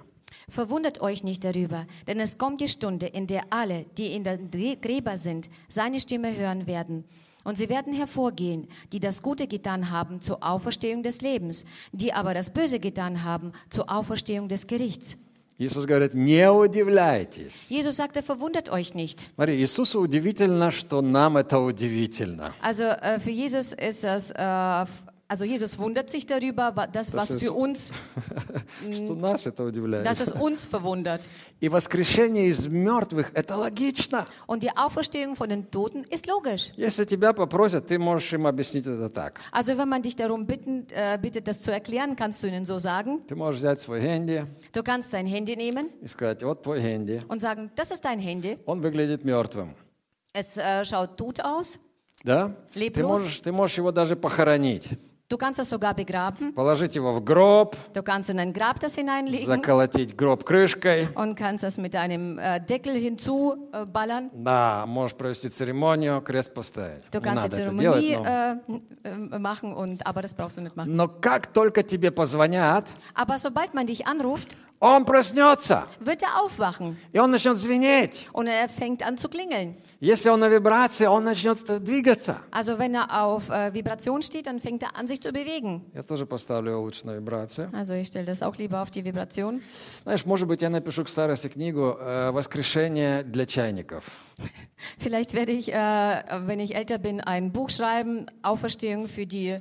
Speaker 2: Verwundert euch nicht darüber, denn es kommt die Stunde, in der alle, die in den Gr- Gräber sind, seine Stimme hören werden. Und sie werden hervorgehen, die das Gute getan haben zur Auferstehung des Lebens, die aber das Böse getan haben zur Auferstehung des Gerichts.
Speaker 1: Иисус говорит, не удивляйтесь.
Speaker 2: Jesus sagte, verwundert euch nicht.
Speaker 1: Смотри, Иисусу удивительно, что нам это удивительно.
Speaker 2: Also äh, für Jesus ist das, äh, also Jesus wundert sich darüber, wa- das, was
Speaker 1: ist-
Speaker 2: für uns,
Speaker 1: Что нас это удивляет.
Speaker 2: dass es uns verwundert.
Speaker 1: И воскрешение из мертвых – это логично.
Speaker 2: Und die Auferstehung von den Toten ist logisch.
Speaker 1: Если тебя попросят, ты можешь им объяснить это так.
Speaker 2: Also wenn man dich darum bitten, äh, bittet, das zu erklären, kannst du ihnen so sagen.
Speaker 1: Ты можешь взять свой хенди
Speaker 2: Du kannst dein Handy nehmen
Speaker 1: и сказать, вот твой хенди.
Speaker 2: und sagen, das ist dein Handy.
Speaker 1: Он выглядит мертвым.
Speaker 2: Es äh, schaut tot aus.
Speaker 1: Да? Ты
Speaker 2: Лепрос.
Speaker 1: можешь, ты можешь его даже похоронить.
Speaker 2: Du kannst es sogar begraben.
Speaker 1: Положить его в гроб,
Speaker 2: Du kannst in ein Grab das hineinlegen
Speaker 1: заколотить гроб крышкой.
Speaker 2: und kannst es mit einem äh, Deckel hinzuballern. Äh, ballern.
Speaker 1: Да, можешь провести церемонию, крест поставить.
Speaker 2: Du
Speaker 1: Не
Speaker 2: kannst die
Speaker 1: это делать,
Speaker 2: Zeremonie
Speaker 1: но...
Speaker 2: äh, äh, machen, und, aber das brauchst du nicht machen.
Speaker 1: но как только тебе позвонят,
Speaker 2: Aber sobald man dich anruft,
Speaker 1: он проснется,
Speaker 2: wird er aufwachen
Speaker 1: и он начнет звенеть.
Speaker 2: und er fängt an zu klingeln.
Speaker 1: Если он на вибрации, он начнет двигаться.
Speaker 2: Also wenn er auf äh, Vibration steht, dann fängt er an, sich zu bewegen.
Speaker 1: Я тоже поставлю его лучше на вибрацию.
Speaker 2: Also ich stelle das auch lieber auf die Vibration.
Speaker 1: Знаешь, может быть, я напишу к старости книгу э, «Воскрешение для чайников».
Speaker 2: Vielleicht werde ich, äh, wenn ich älter bin, ein Buch schreiben, Auferstehung für die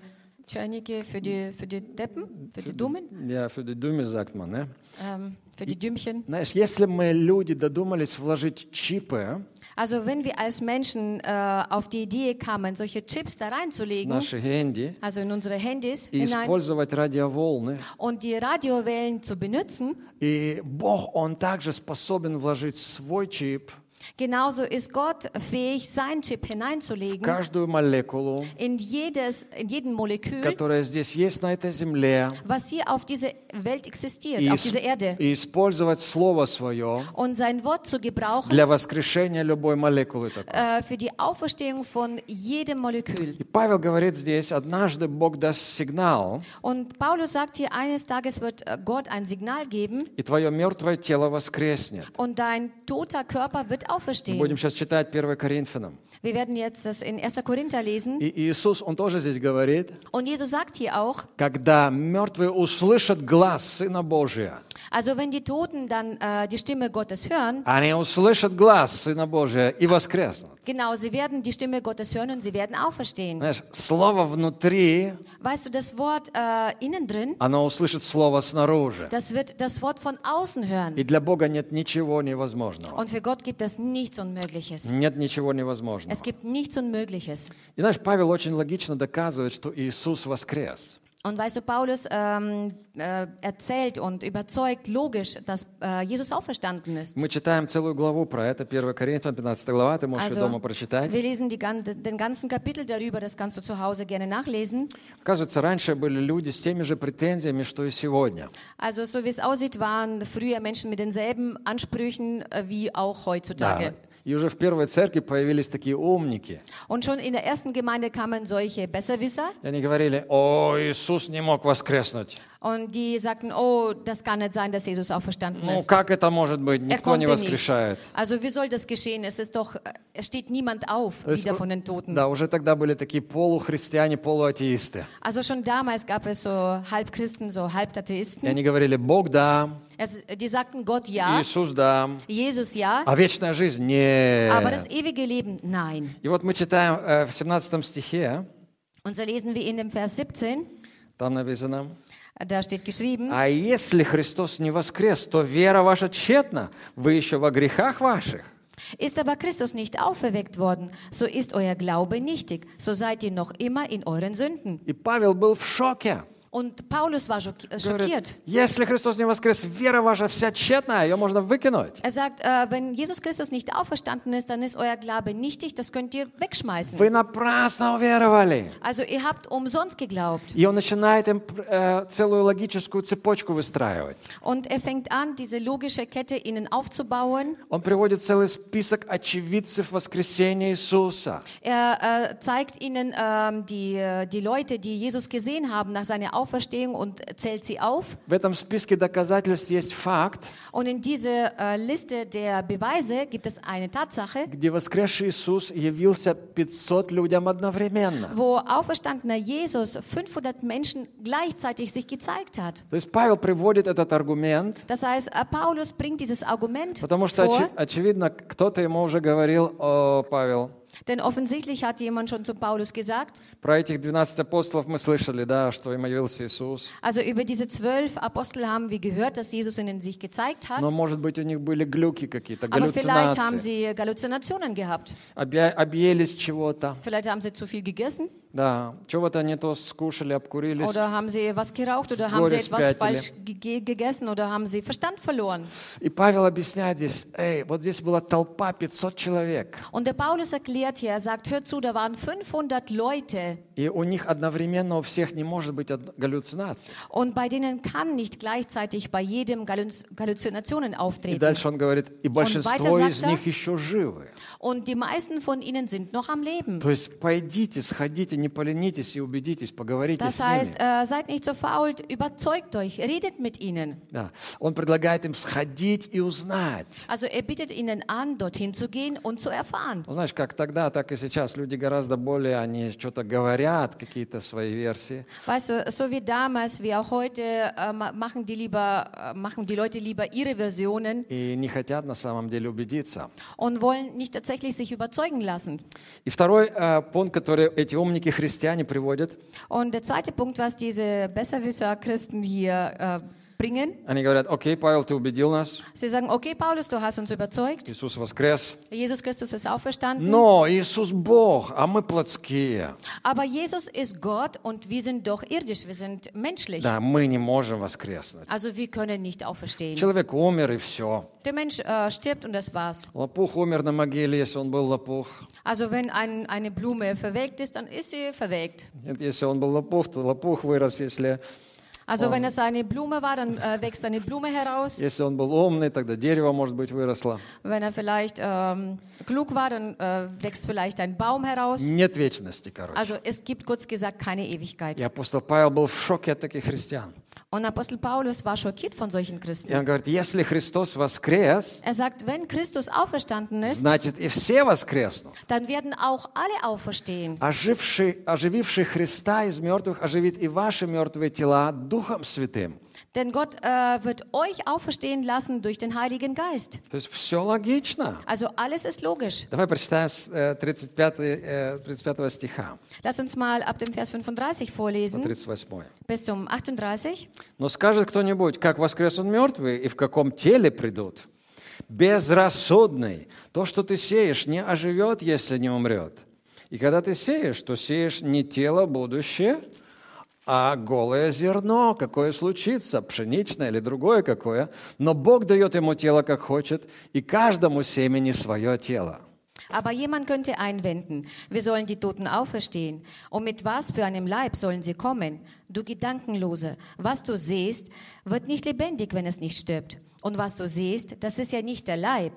Speaker 2: Tschernike, für die, für die Deppen, für die Dummen,
Speaker 1: Я für die Dumme sagt man, ne?
Speaker 2: ähm, für die Dümmchen.
Speaker 1: Знаешь, если мы, люди, додумались вложить чипы
Speaker 2: Also wenn wir als Menschen äh, auf die Idee kamen, solche Chips da
Speaker 1: в
Speaker 2: reinzulegen,
Speaker 1: наши генди
Speaker 2: also in unsere Handys
Speaker 1: и
Speaker 2: hinein,
Speaker 1: использовать радиоволны,
Speaker 2: und die Radiowellen zu benutzen,
Speaker 1: и Бог, Он также способен вложить свой чип
Speaker 2: genauso ist Gott fähig, seinen Chip
Speaker 1: в
Speaker 2: hineinzulegen
Speaker 1: каждую молекулу,
Speaker 2: in jedes, in jeden Molekül,
Speaker 1: которая здесь есть на этой земле,
Speaker 2: was hier auf dieser Welt existiert,
Speaker 1: и,
Speaker 2: auf
Speaker 1: ис-
Speaker 2: dieser Erde,
Speaker 1: и использовать Слово Свое
Speaker 2: und sein Wort zu gebrauchen
Speaker 1: для воскрешения любой молекулы такой.
Speaker 2: äh, für die Auferstehung von jedem Molekül.
Speaker 1: И Павел говорит здесь, однажды Бог даст сигнал,
Speaker 2: Und Paulus sagt hier, eines Tages wird äh, Gott ein Signal geben
Speaker 1: и твое мертвое тело воскреснет.
Speaker 2: und dein toter Körper wird
Speaker 1: Мы
Speaker 2: auferstehen.
Speaker 1: будем сейчас читать 1 Коринфянам.
Speaker 2: Wir werden jetzt das in 1. Korinther lesen.
Speaker 1: И Иисус, Он тоже здесь говорит,
Speaker 2: Und Jesus sagt hier auch,
Speaker 1: когда мертвые услышат глаз Сына Божия,
Speaker 2: also wenn die Toten dann äh, die Stimme Gottes hören,
Speaker 1: они услышат глаз Сына Божия и воскреснут.
Speaker 2: genau, sie werden die Stimme Gottes hören und sie werden auferstehen.
Speaker 1: Знаешь, слово внутри,
Speaker 2: Weißt du, das Wort äh, innen drin,
Speaker 1: оно услышит слово снаружи.
Speaker 2: das wird das Wort von außen hören.
Speaker 1: И для Бога нет ничего невозможного.
Speaker 2: Und für Gott gibt es nichts Unmögliches.
Speaker 1: Нет ничего невозможного.
Speaker 2: Es gibt nichts Unmögliches.
Speaker 1: И знаешь, Павел очень логично доказывает, что Иисус воскрес.
Speaker 2: Und weißt du, Paulus ähm, äh, erzählt und überzeugt logisch, dass äh, Jesus auferstanden ist.
Speaker 1: Мы читаем целую главу про это, 1 Коринфянам, 15 глава, ты можешь ее дома прочитать.
Speaker 2: wir lesen die, gan- den ganzen Kapitel darüber, das kannst du zu Hause gerne nachlesen.
Speaker 1: Оказывается, раньше были люди с теми же претензиями, что и сегодня.
Speaker 2: Also so wie es aussieht, waren früher Menschen mit denselben Ansprüchen äh, wie auch heutzutage.
Speaker 1: И уже в первой церкви появились такие умники.
Speaker 2: Und schon in der ersten Gemeinde kamen solche Besserwisser
Speaker 1: И они говорили, о, Иисус не мог воскреснуть.
Speaker 2: und die sagten, oh, das kann nicht sein, dass Jesus auferstanden
Speaker 1: Ну,
Speaker 2: ist.
Speaker 1: как это может быть?
Speaker 2: Er
Speaker 1: Никто не
Speaker 2: konnte nicht.
Speaker 1: воскрешает.
Speaker 2: Also wie soll das geschehen? Es ist doch, äh, es steht niemand auf,
Speaker 1: есть
Speaker 2: wieder
Speaker 1: у-
Speaker 2: von den Toten.
Speaker 1: Да, уже тогда были такие полухристиане, полуатеисты.
Speaker 2: Also schon damals gab es so Halbchristen, so
Speaker 1: И
Speaker 2: Halbatheisten.
Speaker 1: они говорили, Бог да,
Speaker 2: Es, die sagten Gott ja,
Speaker 1: Иисус да,
Speaker 2: Jesus ja,
Speaker 1: а вечная жизнь нет.
Speaker 2: aber das ewige Leben nein.
Speaker 1: И вот мы читаем э, в 17 стихе,
Speaker 2: Und so lesen wir in dem Vers 17,
Speaker 1: там написано,
Speaker 2: da steht geschrieben,
Speaker 1: «А если Христос не воскрес, то вера ваша тщетна, вы еще во грехах ваших».
Speaker 2: ist aber Christus nicht auferweckt worden, so ist euer Glaube nichtig, so seid ihr noch immer in euren Sünden.
Speaker 1: И Павел был в шоке.
Speaker 2: Und Paulus war schock- äh,
Speaker 1: Говорит,
Speaker 2: schockiert.
Speaker 1: если Христос не воскрес, вера ваша вся тщетная, ее можно выкинуть.
Speaker 2: Er sagt, äh, wenn Jesus Christus nicht auferstanden ist, dann ist euer Glaube nichtig, das könnt ihr wegschmeißen.
Speaker 1: Вы напрасно уверовали.
Speaker 2: Also ihr habt umsonst geglaubt.
Speaker 1: И он начинает им э, целую логическую цепочку выстраивать.
Speaker 2: Und er fängt an, diese logische Kette ihnen aufzubauen.
Speaker 1: Он приводит целый список очевидцев воскресения Иисуса.
Speaker 2: Er äh, zeigt ihnen ähm, die, äh, die Leute, die Jesus gesehen haben nach seiner Auferstehung und zählt sie auf.
Speaker 1: В этом списке доказательств есть факт,
Speaker 2: Und in dieser äh, Liste der Beweise gibt es eine Tatsache,
Speaker 1: где воскресший Иисус явился 500 людям одновременно.
Speaker 2: wo auferstandener Jesus 500 Menschen gleichzeitig sich gezeigt hat.
Speaker 1: То есть Павел приводит этот аргумент,
Speaker 2: Das heißt, äh, Paulus bringt dieses Argument
Speaker 1: потому что,
Speaker 2: vor,
Speaker 1: очи- очевидно, кто-то ему уже говорил, о, Павел,
Speaker 2: denn offensichtlich hat jemand schon zu Paulus gesagt,
Speaker 1: про этих 12 апостолов мы слышали, да, что им явился Иисус.
Speaker 2: also über diese zwölf Apostel haben wir gehört, dass Jesus ihnen sich gezeigt hat.
Speaker 1: Но, может быть, у них были глюки какие-то,
Speaker 2: Aber vielleicht haben
Speaker 1: галлюцинации.
Speaker 2: sie Galluzinationen gehabt.
Speaker 1: Объя- объелись чего-то.
Speaker 2: Vielleicht haben sie zu viel gegessen
Speaker 1: Да, чего-то не то скушали, обкурились.
Speaker 2: oder haben sie was geraucht oder
Speaker 1: С
Speaker 2: haben sie
Speaker 1: горя
Speaker 2: etwas
Speaker 1: спятили.
Speaker 2: falsch ge gegessen oder haben sie Verstand verloren.
Speaker 1: И Павел объясняет здесь, эй, вот здесь была толпа 500 человек,
Speaker 2: Und der Paulus erklärt hier, er sagt, hört zu, da waren 500 Leute
Speaker 1: и у них одновременно у всех не может быть од- галлюцинаций.
Speaker 2: und bei denen kann nicht gleichzeitig bei jedem Galluz Galluzinationen
Speaker 1: И
Speaker 2: auftreten.
Speaker 1: дальше он говорит, и большинство
Speaker 2: weiter
Speaker 1: из
Speaker 2: sagt er-
Speaker 1: них еще живы.
Speaker 2: Und die meisten von ihnen sind noch am Leben.
Speaker 1: То есть пойдите, сходите, не поленитесь и убедитесь, поговорите
Speaker 2: Das
Speaker 1: с ними.
Speaker 2: heißt, äh, seid nicht so faul, überzeugt euch, redet mit ihnen.
Speaker 1: Да. Он предлагает им сходить и узнать.
Speaker 2: Also er bittet ihnen an, dorthin zu gehen und zu erfahren.
Speaker 1: Ну, знаешь, как тогда, так и сейчас. Люди гораздо более, они что-то говорят, какие-то свои версии.
Speaker 2: Weißt du, so wie damals, wie auch heute, äh, ma- machen die lieber, äh, machen die Leute lieber ihre Versionen
Speaker 1: И не хотят на самом деле убедиться.
Speaker 2: und wollen nicht tatsächlich sich überzeugen lassen.
Speaker 1: И второй э, пункт, который эти умники христиане приводят,
Speaker 2: Und der zweite Punkt, was diese Besserwisser-Christen hier äh, bringen,
Speaker 1: они говорят, окей, Павел, ты убедил нас,
Speaker 2: sie sagen, okay, Paulus, du hast uns überzeugt,
Speaker 1: Иисус воскрес,
Speaker 2: Jesus Christus ist auferstanden,
Speaker 1: но Иисус Бог, а мы плотские.
Speaker 2: aber Jesus ist Gott und wir sind doch irdisch, wir sind menschlich.
Speaker 1: Да, мы не можем воскреснуть.
Speaker 2: Also wir können nicht auferstehen.
Speaker 1: Человек умер и все.
Speaker 2: Der Mensch äh, stirbt und das war's.
Speaker 1: Лопух умер на могиле, если он был лопух.
Speaker 2: Also wenn ein, eine Blume verwelkt ist, dann ist sie verwelkt.
Speaker 1: Нет, если он был лопух, то лопух вырос. Если,
Speaker 2: Also wenn es eine Blume war, dann äh, wächst eine Blume heraus.
Speaker 1: если он был умный, тогда дерево, может быть, выросло.
Speaker 2: Wenn er vielleicht ähm, klug war, dann äh, wächst vielleicht ein Baum heraus.
Speaker 1: Нет вечности, короче.
Speaker 2: Also es gibt kurz gesagt keine Ewigkeit.
Speaker 1: И апостол Павел был в шоке от таких христиан.
Speaker 2: Und Apostel Paulus war schockiert von solchen
Speaker 1: И
Speaker 2: Christen.
Speaker 1: он говорит, если Христос воскрес,
Speaker 2: Er sagt, wenn Christus auferstanden ist,
Speaker 1: значит и все воскреснут.
Speaker 2: dann werden auch alle auferstehen.
Speaker 1: Оживший, ожививший Христа из мертвых оживит и ваши мертвые тела Духом Святым.
Speaker 2: Denn Gott äh, wird euch auferstehen lassen durch den Heiligen Geist.
Speaker 1: То есть все логично.
Speaker 2: Also alles ist logisch.
Speaker 1: Давай прочитаем с э, 35, э, 35 стиха
Speaker 2: Lass uns mal ab dem Vers 35
Speaker 1: по
Speaker 2: vorlesen
Speaker 1: 38.
Speaker 2: bis zum 38.
Speaker 1: Но скажет кто-нибудь, как воскреснут мертвые и в каком теле придут? Безрассудный. То, что ты сеешь, не оживет, если не умрет. И когда ты сеешь, то сеешь не тело будущее, а голое зерно, какое случится, пшеничное или другое какое. Но Бог дает ему тело, как хочет, и каждому семени свое тело.
Speaker 2: Aber jemand könnte einwenden, wir sollen die Toten auferstehen. Und mit was für einem Leib sollen sie kommen? Du Gedankenlose, was du siehst, wird nicht lebendig, wenn es nicht stirbt. Und was du siehst, das ist ja nicht der Leib,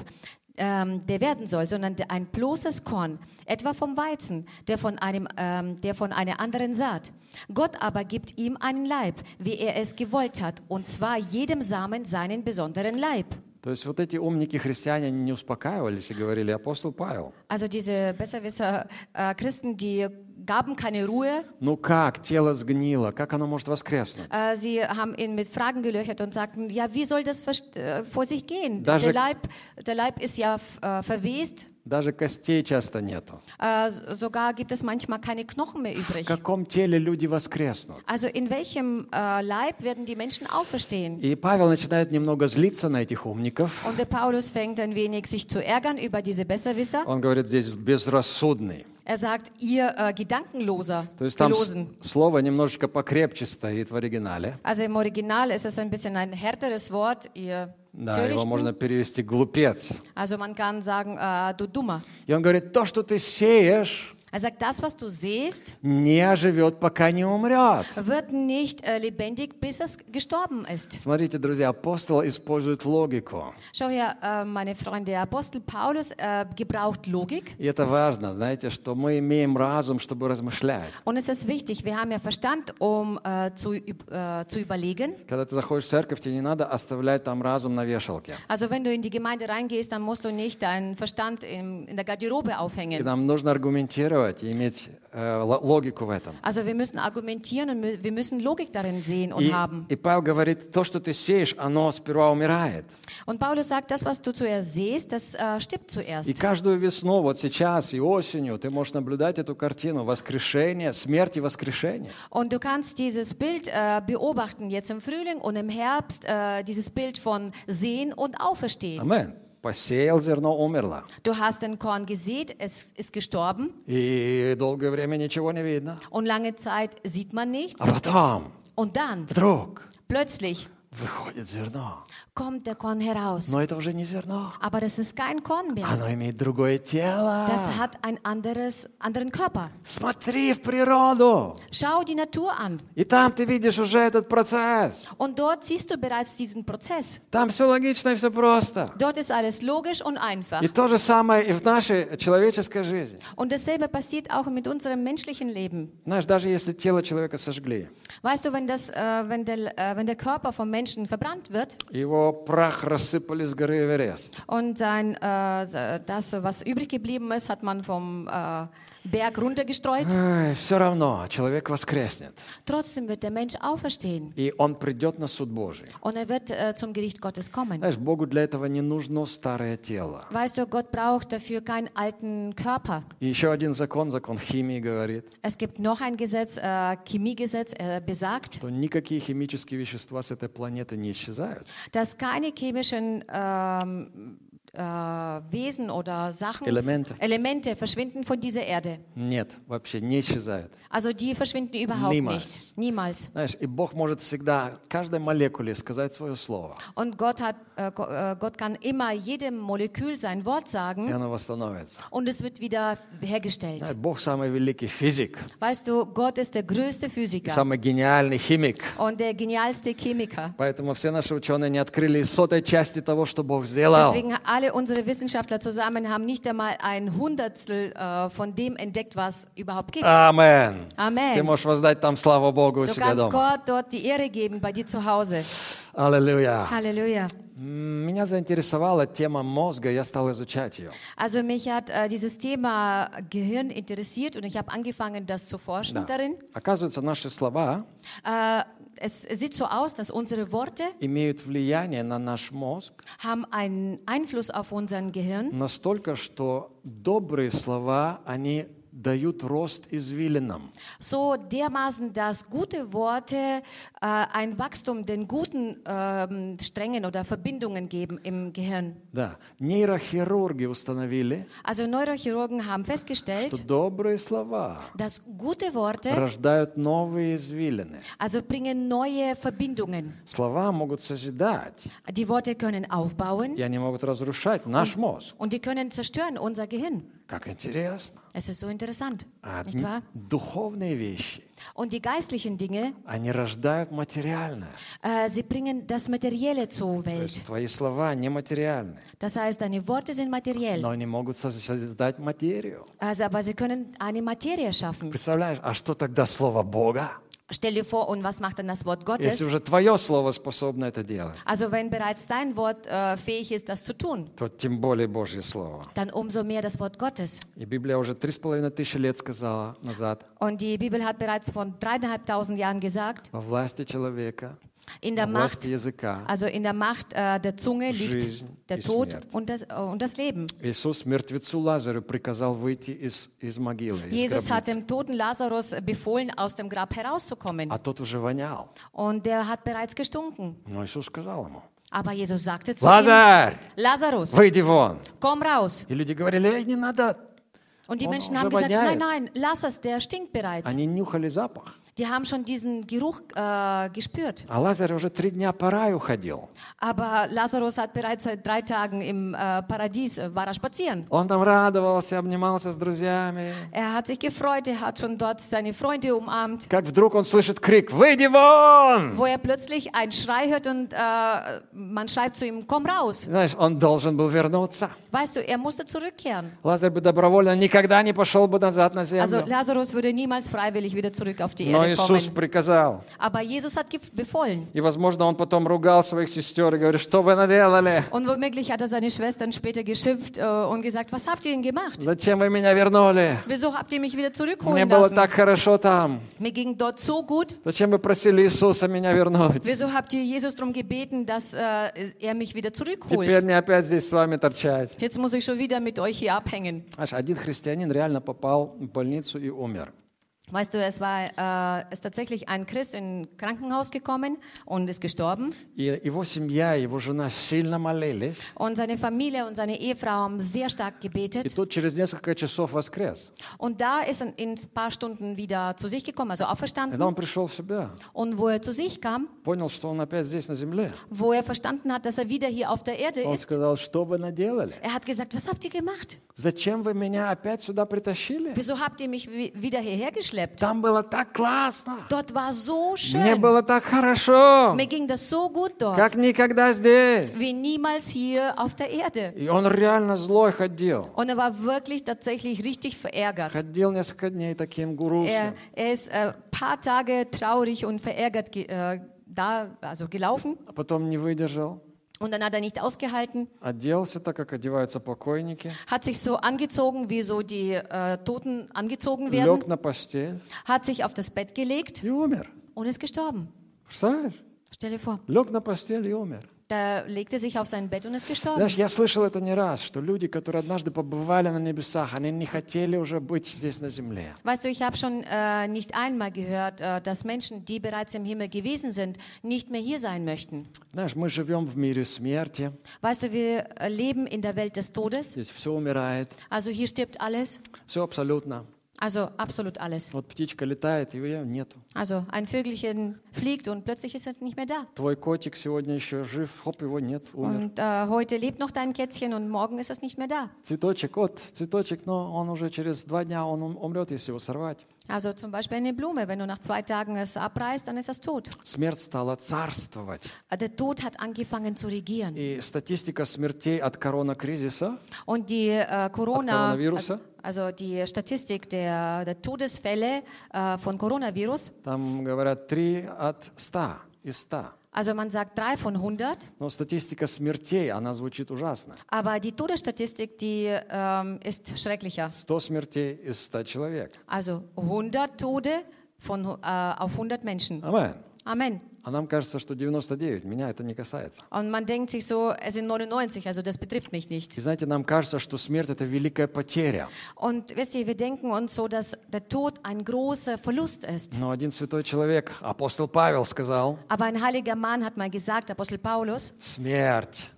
Speaker 2: ähm, der werden soll, sondern der- ein bloßes Korn, etwa vom Weizen, der von, einem, ähm, der von einer anderen Saat. Gott aber gibt ihm einen Leib, wie er es gewollt hat, und zwar jedem Samen seinen besonderen Leib.
Speaker 1: То есть вот эти умники христиане, они не успокаивались и говорили, апостол Павел,
Speaker 2: Also diese Besserwisser äh, Christen, die gaben keine Ruhe.
Speaker 1: ну как, тело сгнило, как оно может воскреснуть?
Speaker 2: Äh, sie haben ihn mit Fragen gelöchert und sagten, ja, wie soll das vers- äh, vor sich gehen?
Speaker 1: Даже-
Speaker 2: Der Leib, der Leib ist ja äh, verwest.
Speaker 1: Даже костей часто нету.
Speaker 2: Äh, s- sogar gibt es manchmal keine Knochen mehr
Speaker 1: В
Speaker 2: übrig.
Speaker 1: каком теле люди воскреснут?
Speaker 2: Also in welchem äh, Leib werden die Menschen auferstehen?
Speaker 1: И Павел начинает немного злиться на этих умников.
Speaker 2: Und der Paulus fängt ein wenig sich zu ärgern über diese Besserwisser.
Speaker 1: Он говорит здесь безрассудный.
Speaker 2: Er sagt, ihr äh, Gedankenloser,
Speaker 1: То есть там
Speaker 2: Gelosen.
Speaker 1: слово немножечко покрепче стоит в оригинале.
Speaker 2: Also im Original ist es ein bisschen ein härteres Wort, ihr
Speaker 1: Да, его можно перевести глупец.
Speaker 2: Also man kann sagen, äh, du Dummer.
Speaker 1: И он говорит, то, что ты сеешь,
Speaker 2: Er sagt, das, was du siehst,
Speaker 1: не оживет, пока не умрет.
Speaker 2: wird nicht äh, lebendig, bis es gestorben ist.
Speaker 1: Смотрите, друзья, апостол использует логику.
Speaker 2: Schau her, äh, meine Freunde, der Apostel Paulus äh, gebraucht Logik.
Speaker 1: И это важно, знаете, что мы имеем разум, чтобы размышлять.
Speaker 2: Und es ist wichtig, wir haben ja Verstand, um äh, zu, üb- äh, zu überlegen.
Speaker 1: Когда ты заходишь в церковь, тебе не надо оставлять там разум на вешалке.
Speaker 2: Also wenn du in die Gemeinde reingehst, dann musst du nicht deinen Verstand in, in der Garderobe
Speaker 1: И
Speaker 2: aufhängen.
Speaker 1: нам нужно аргументировать и иметь э, логику в этом.
Speaker 2: Also wir müssen argumentieren und wir müssen Logik darin sehen und
Speaker 1: И,
Speaker 2: haben.
Speaker 1: и Павел говорит, то, что ты сеешь, оно сперва умирает.
Speaker 2: Und Paulus sagt, das, was du zuerst siehst, das äh, stirbt
Speaker 1: И
Speaker 2: zuerst.
Speaker 1: каждую весну, вот сейчас и осенью, ты можешь наблюдать эту картину воскрешения, смерти и воскрешения.
Speaker 2: Und du kannst dieses Bild äh, beobachten, jetzt im Frühling und im Herbst, äh, dieses Bild von Sehen und Auferstehen.
Speaker 1: Амен. Посеял зерно, умерло.
Speaker 2: Du hast ein Korn gesät, es ist gestorben
Speaker 1: И долгое время ничего не видно.
Speaker 2: und lange Zeit sieht man nichts.
Speaker 1: А потом,
Speaker 2: Und dann,
Speaker 1: вдруг,
Speaker 2: plötzlich,
Speaker 1: Выходит зерно.
Speaker 2: kommt der Korn heraus.
Speaker 1: Но это уже не зерно.
Speaker 2: Aber das ist kein Korn mehr.
Speaker 1: Оно имеет другое тело.
Speaker 2: Das hat ein anderes, anderen Körper.
Speaker 1: Смотри в природу.
Speaker 2: Schau die Natur an.
Speaker 1: И там ты видишь уже этот процесс.
Speaker 2: Und dort siehst du bereits diesen Prozess.
Speaker 1: Там все логично и все просто.
Speaker 2: Dort ist alles logisch und einfach.
Speaker 1: И то же самое и в нашей человеческой жизни.
Speaker 2: Und dasselbe passiert auch mit unserem menschlichen Leben.
Speaker 1: Знаешь, даже если тело человека сожгли,
Speaker 2: Weißt du, wenn, das, äh, wenn, der, äh, wenn der Körper vom Menschen Menschen verbrannt wird. Und sein, äh, das, was übrig geblieben ist, hat man vom äh, Berg runtergestreut,
Speaker 1: все равно человек воскреснет.
Speaker 2: trotzdem wird der Mensch auferstehen
Speaker 1: И он придет на суд Божий.
Speaker 2: und er wird äh, zum Gericht Gottes kommen.
Speaker 1: Знаешь, Богу для этого не нужно старое тело.
Speaker 2: Weißt du, Gott braucht dafür keinen alten Körper.
Speaker 1: И еще один закон, закон химии говорит,
Speaker 2: Es gibt noch ein Gesetz, äh, Chemiegesetz, äh, besagt,
Speaker 1: что никакие химические вещества с этой планеты не исчезают.
Speaker 2: dass keine chemischen ähm, äh, Wesen oder Sachen,
Speaker 1: Elemente.
Speaker 2: Elemente verschwinden von dieser Erde.
Speaker 1: Нет, вообще не исчезают.
Speaker 2: Also die verschwinden überhaupt
Speaker 1: Niemals.
Speaker 2: nicht. Niemals.
Speaker 1: Знаешь, и Бог может всегда каждой молекуле сказать свое слово,
Speaker 2: Und Gott, hat, äh, Go- äh, Gott kann immer jedem Molekül sein Wort
Speaker 1: и
Speaker 2: sagen
Speaker 1: оно восстановится.
Speaker 2: und es wird wieder hergestellt.
Speaker 1: Знаешь, Бог самый великий физик,
Speaker 2: Weißt du, Gott ist der größte
Speaker 1: и
Speaker 2: Physiker
Speaker 1: самый гениальный химик.
Speaker 2: und der genialste Chemiker.
Speaker 1: Поэтому все наши ученые не открыли и сотой части того, что Бог сделал.
Speaker 2: Deswegen alle alle unsere Wissenschaftler zusammen haben nicht einmal ein Hundertstel äh, von dem entdeckt, was überhaupt gibt.
Speaker 1: Амен. Ты
Speaker 2: Amen.
Speaker 1: можешь воздать там славу Богу у
Speaker 2: Du
Speaker 1: себя
Speaker 2: kannst
Speaker 1: дома.
Speaker 2: Gott dort die Ehre geben bei dir zu Hause.
Speaker 1: Аллилуйя.
Speaker 2: Halleluja.
Speaker 1: М, Меня заинтересовала тема мозга, я стал изучать ее.
Speaker 2: Also mich hat äh, dieses Thema Gehirn interessiert und ich habe angefangen, das zu forschen darin.
Speaker 1: Оказывается, наши слова
Speaker 2: Äh, es sieht so aus, dass unsere Worte
Speaker 1: имеют влияние на наш мозг
Speaker 2: haben einen Einfluss auf unseren Gehirn.
Speaker 1: настолько, что добрые слова, они дают рост извилинам.
Speaker 2: So dermaßen, dass gute Worte äh, ein Wachstum den guten ähm, Strängen oder Verbindungen geben im Gehirn.
Speaker 1: Да. Нейрохирурги установили,
Speaker 2: Also Neurochirurgen haben
Speaker 1: что
Speaker 2: festgestellt,
Speaker 1: добрые слова
Speaker 2: dass gute Worte
Speaker 1: рождают новые извилины.
Speaker 2: also bringen neue Verbindungen.
Speaker 1: Слова могут созидать,
Speaker 2: Die Worte können aufbauen
Speaker 1: и они могут разрушать наш мозг.
Speaker 2: und die können zerstören unser Gehirn.
Speaker 1: Как интересно.
Speaker 2: Es ist so interessant,
Speaker 1: А
Speaker 2: nicht wahr?
Speaker 1: духовные вещи,
Speaker 2: Und die geistlichen Dinge,
Speaker 1: они рождают материальное.
Speaker 2: äh, sie bringen das Materielle zur
Speaker 1: То есть
Speaker 2: Welt.
Speaker 1: твои слова нематериальны,
Speaker 2: Das heißt, deine Worte sind materiell,
Speaker 1: но они могут соз- создать материю.
Speaker 2: also, aber sie können eine Materie schaffen.
Speaker 1: Представляешь, а что тогда слово Бога?
Speaker 2: Stell dir vor, und was macht dann das Wort
Speaker 1: Если
Speaker 2: Gottes?
Speaker 1: уже твое слово способно это делать,
Speaker 2: Also wenn bereits dein Wort äh, fähig ist, das zu tun,
Speaker 1: то тем более Божье слово.
Speaker 2: dann umso mehr das Wort Gottes.
Speaker 1: И Библия уже три с половиной тысячи лет сказала назад,
Speaker 2: Und die Bibel hat bereits vor dreieinhalbtausend Jahren gesagt,
Speaker 1: во власти человека,
Speaker 2: in
Speaker 1: во
Speaker 2: der Macht,
Speaker 1: власти языка.
Speaker 2: also in der Macht äh, der Zunge liegt
Speaker 1: Жизнь
Speaker 2: der
Speaker 1: и
Speaker 2: Tod
Speaker 1: смерть.
Speaker 2: und das, äh, und das Leben.
Speaker 1: Иисус мертвецу Лазарю приказал выйти из, из могилы, из
Speaker 2: Jesus hat
Speaker 1: гробницы.
Speaker 2: dem toten Lazarus befohlen, aus dem Grab herauszukommen.
Speaker 1: А тот уже вонял.
Speaker 2: Und der hat bereits gestunken.
Speaker 1: Но Иисус сказал ему,
Speaker 2: Aber Jesus sagte zu ihm,
Speaker 1: Лазарь,
Speaker 2: Lazarus,
Speaker 1: выйди вон.
Speaker 2: komm raus.
Speaker 1: И люди говорили, эй, не надо.
Speaker 2: Und die
Speaker 1: Oh,
Speaker 2: Menschen
Speaker 1: so
Speaker 2: haben gesagt,
Speaker 1: воняет.
Speaker 2: nein, nein, lass es, der stinkt bereits.
Speaker 1: Они нюхали запах.
Speaker 2: Die haben schon diesen Geruch äh, gespürt.
Speaker 1: А Лазарь уже три дня по раю ходил.
Speaker 2: Aber Lazarus hat bereits seit drei Tagen im äh, Paradies, äh, war er spazieren.
Speaker 1: Он там радовался, обнимался с друзьями.
Speaker 2: Er hat sich gefreut, er hat schon dort seine Freunde umarmt.
Speaker 1: Как вдруг он слышит крик «Выйди вон!»
Speaker 2: Wo er plötzlich einen Schrei hört und äh, man schreibt zu ihm, komm raus.
Speaker 1: Знаешь, он должен был вернуться.
Speaker 2: Weißt du, er musste zurückkehren.
Speaker 1: Лазарь бы добровольно никогда не пошел бы назад на
Speaker 2: Also
Speaker 1: землю.
Speaker 2: Lazarus würde niemals freiwillig wieder zurück auf die
Speaker 1: Но Иисус приказал.
Speaker 2: Aber Jesus hat befohlen.
Speaker 1: И, возможно, он потом ругал своих сестер и говорит, что вы наделали?
Speaker 2: Und womöglich hat er seine Schwestern später geschimpft äh, und gesagt, was habt ihr denn gemacht?
Speaker 1: Зачем вы меня вернули?
Speaker 2: Wieso habt ihr mich wieder
Speaker 1: Мне
Speaker 2: zurückholen
Speaker 1: было
Speaker 2: lassen?
Speaker 1: так хорошо там.
Speaker 2: Mir ging dort so gut.
Speaker 1: Зачем вы просили Иисуса меня вернуть?
Speaker 2: Wieso habt ihr Jesus darum gebeten, dass äh, er mich wieder
Speaker 1: Теперь мне опять здесь с вами торчать.
Speaker 2: Jetzt muss ich schon wieder mit euch hier abhängen.
Speaker 1: Знаешь, один христианин реально попал в больницу и умер.
Speaker 2: Weißt du, es war äh, ist tatsächlich ein Christ in ein Krankenhaus gekommen und ist gestorben.
Speaker 1: И его семья, его жена сильно молились.
Speaker 2: Und seine Familie und seine Ehefrau haben sehr stark
Speaker 1: И
Speaker 2: gebetet.
Speaker 1: тут через несколько часов воскрес.
Speaker 2: Und da ist er in ein paar Stunden wieder zu sich gekommen, also auferstanden.
Speaker 1: Когда он пришел в себя,
Speaker 2: Und wo er zu sich kam,
Speaker 1: понял, что он опять здесь на земле.
Speaker 2: wo er verstanden hat, dass er wieder hier auf der Erde
Speaker 1: Он
Speaker 2: ist,
Speaker 1: сказал, что вы наделали?
Speaker 2: er hat gesagt, was habt ihr gemacht?
Speaker 1: Зачем вы меня опять сюда притащили?
Speaker 2: Wieso habt ihr mich wi- wieder hierher geschleppt?
Speaker 1: Там было так классно.
Speaker 2: Dort war so
Speaker 1: Мне
Speaker 2: schön.
Speaker 1: было так хорошо.
Speaker 2: Mir ging das so gut dort,
Speaker 1: Как никогда здесь.
Speaker 2: wie niemals hier auf der Erde.
Speaker 1: И он реально злой ходил.
Speaker 2: Und er war wirklich tatsächlich richtig verärgert.
Speaker 1: Ходил несколько дней таким грустным.
Speaker 2: Er, er ist ein äh, paar Tage traurig und verärgert ge äh, da, also gelaufen.
Speaker 1: А потом не выдержал.
Speaker 2: Und dann hat er nicht ausgehalten,
Speaker 1: Оделся так, как одеваются покойники.
Speaker 2: hat sich so angezogen, wie so die äh, Toten angezogen werden,
Speaker 1: Лег на постель
Speaker 2: hat sich auf das Bett gelegt
Speaker 1: и умер.
Speaker 2: und ist gestorben.
Speaker 1: Представляешь?
Speaker 2: Stell dir vor,
Speaker 1: Лег на постель и умер.
Speaker 2: da legte sich auf sein Bett und ist gestorben.
Speaker 1: Знаешь, я слышал это не раз, что люди, которые однажды побывали на небесах, они не хотели уже быть здесь на земле.
Speaker 2: Weißt du, ich habe schon äh, nicht einmal gehört, äh, dass Menschen, die bereits im Himmel gewesen sind, nicht mehr hier sein möchten.
Speaker 1: Знаешь, мы живем в мире смерти,
Speaker 2: Weißt du, wir äh, leben in der Welt des Todes.
Speaker 1: здесь все умирает,
Speaker 2: Also hier stirbt alles.
Speaker 1: все абсолютно.
Speaker 2: Also absolut alles.
Speaker 1: Вот птичка летает, и ее нету.
Speaker 2: Also ein Vögelchen fliegt und plötzlich ist es nicht mehr da.
Speaker 1: Твой котик сегодня еще жив, хоп, его нет, умер.
Speaker 2: Und äh, heute lebt noch dein Kätzchen und morgen ist es nicht mehr da.
Speaker 1: Цветочек, вот, цветочек, но он уже через два дня он ум- умрет, если его сорвать.
Speaker 2: Also zum Beispiel eine Blume, wenn du nach zwei Tagen es abreißt, dann ist das tot.
Speaker 1: Смерть стала царствовать.
Speaker 2: Der Tod hat angefangen zu regieren.
Speaker 1: И статистика смертей от коронакризиса
Speaker 2: Und die äh, Corona,
Speaker 1: Coronavirusa?
Speaker 2: also die Statistik der, der Todesfälle äh, von Coronavirus,
Speaker 1: Там говорят 3 от 100 из 100.
Speaker 2: also man sagt drei von 100,
Speaker 1: Но статистика смертей, она звучит ужасно.
Speaker 2: aber die Todesstatistik, die ähm, ist schrecklicher.
Speaker 1: 100 смертей из 100 человек.
Speaker 2: Also 100 Tode von, äh, auf 100 Menschen.
Speaker 1: Амен.
Speaker 2: Amen.
Speaker 1: А нам кажется, что 99. Меня это не касается.
Speaker 2: Und man denkt sich so, es sind 99, also das betrifft mich nicht.
Speaker 1: И знаете, нам кажется, что смерть – это великая потеря.
Speaker 2: Und wisst ihr, wir denken uns so, dass der Tod ein großer Verlust ist.
Speaker 1: Но один святой человек, апостол Павел, сказал,
Speaker 2: Aber ein heiliger Mann hat mal gesagt, Apostel Paulus,
Speaker 1: смерть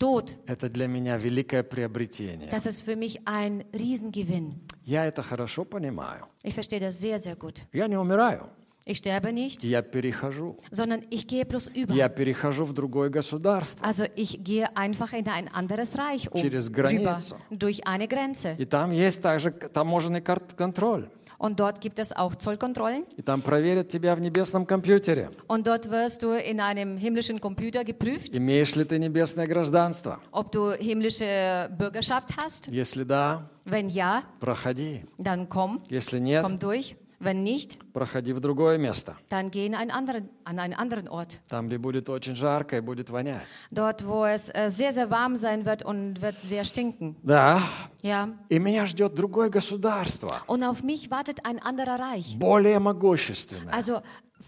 Speaker 2: Tod, –
Speaker 1: это для меня великое приобретение.
Speaker 2: das ist für mich ein Riesengewinn.
Speaker 1: Я это хорошо понимаю.
Speaker 2: Ich verstehe das sehr, sehr gut.
Speaker 1: Я не умираю,
Speaker 2: Ich sterbe nicht,
Speaker 1: я перехожу.
Speaker 2: sondern ich gehe bloß über.
Speaker 1: Я перехожу в другое государство.
Speaker 2: Also ich gehe einfach in ein anderes Reich um,
Speaker 1: Через
Speaker 2: rüber,
Speaker 1: границу.
Speaker 2: durch eine Grenze.
Speaker 1: И там есть также таможенный кар- контроль.
Speaker 2: Und dort gibt es auch Zollkontrollen.
Speaker 1: И там проверят тебя в небесном компьютере.
Speaker 2: Und dort wirst du in einem himmlischen Computer geprüft,
Speaker 1: Имеешь ли ты небесное гражданство?
Speaker 2: ob du himmlische Bürgerschaft hast.
Speaker 1: Если да,
Speaker 2: Wenn ja,
Speaker 1: проходи.
Speaker 2: dann komm,
Speaker 1: Если нет,
Speaker 2: komm durch. Wenn nicht,
Speaker 1: проходи в другое место.
Speaker 2: dann geh in einen anderen, an einen anderen Ort.
Speaker 1: Там, где будет очень жарко и будет вонять.
Speaker 2: Dort, wo es äh, sehr, sehr warm sein wird und wird sehr stinken.
Speaker 1: Да.
Speaker 2: Ja.
Speaker 1: И меня ждет другое государство.
Speaker 2: Und auf mich wartet ein anderer Reich.
Speaker 1: Более могущественное.
Speaker 2: Also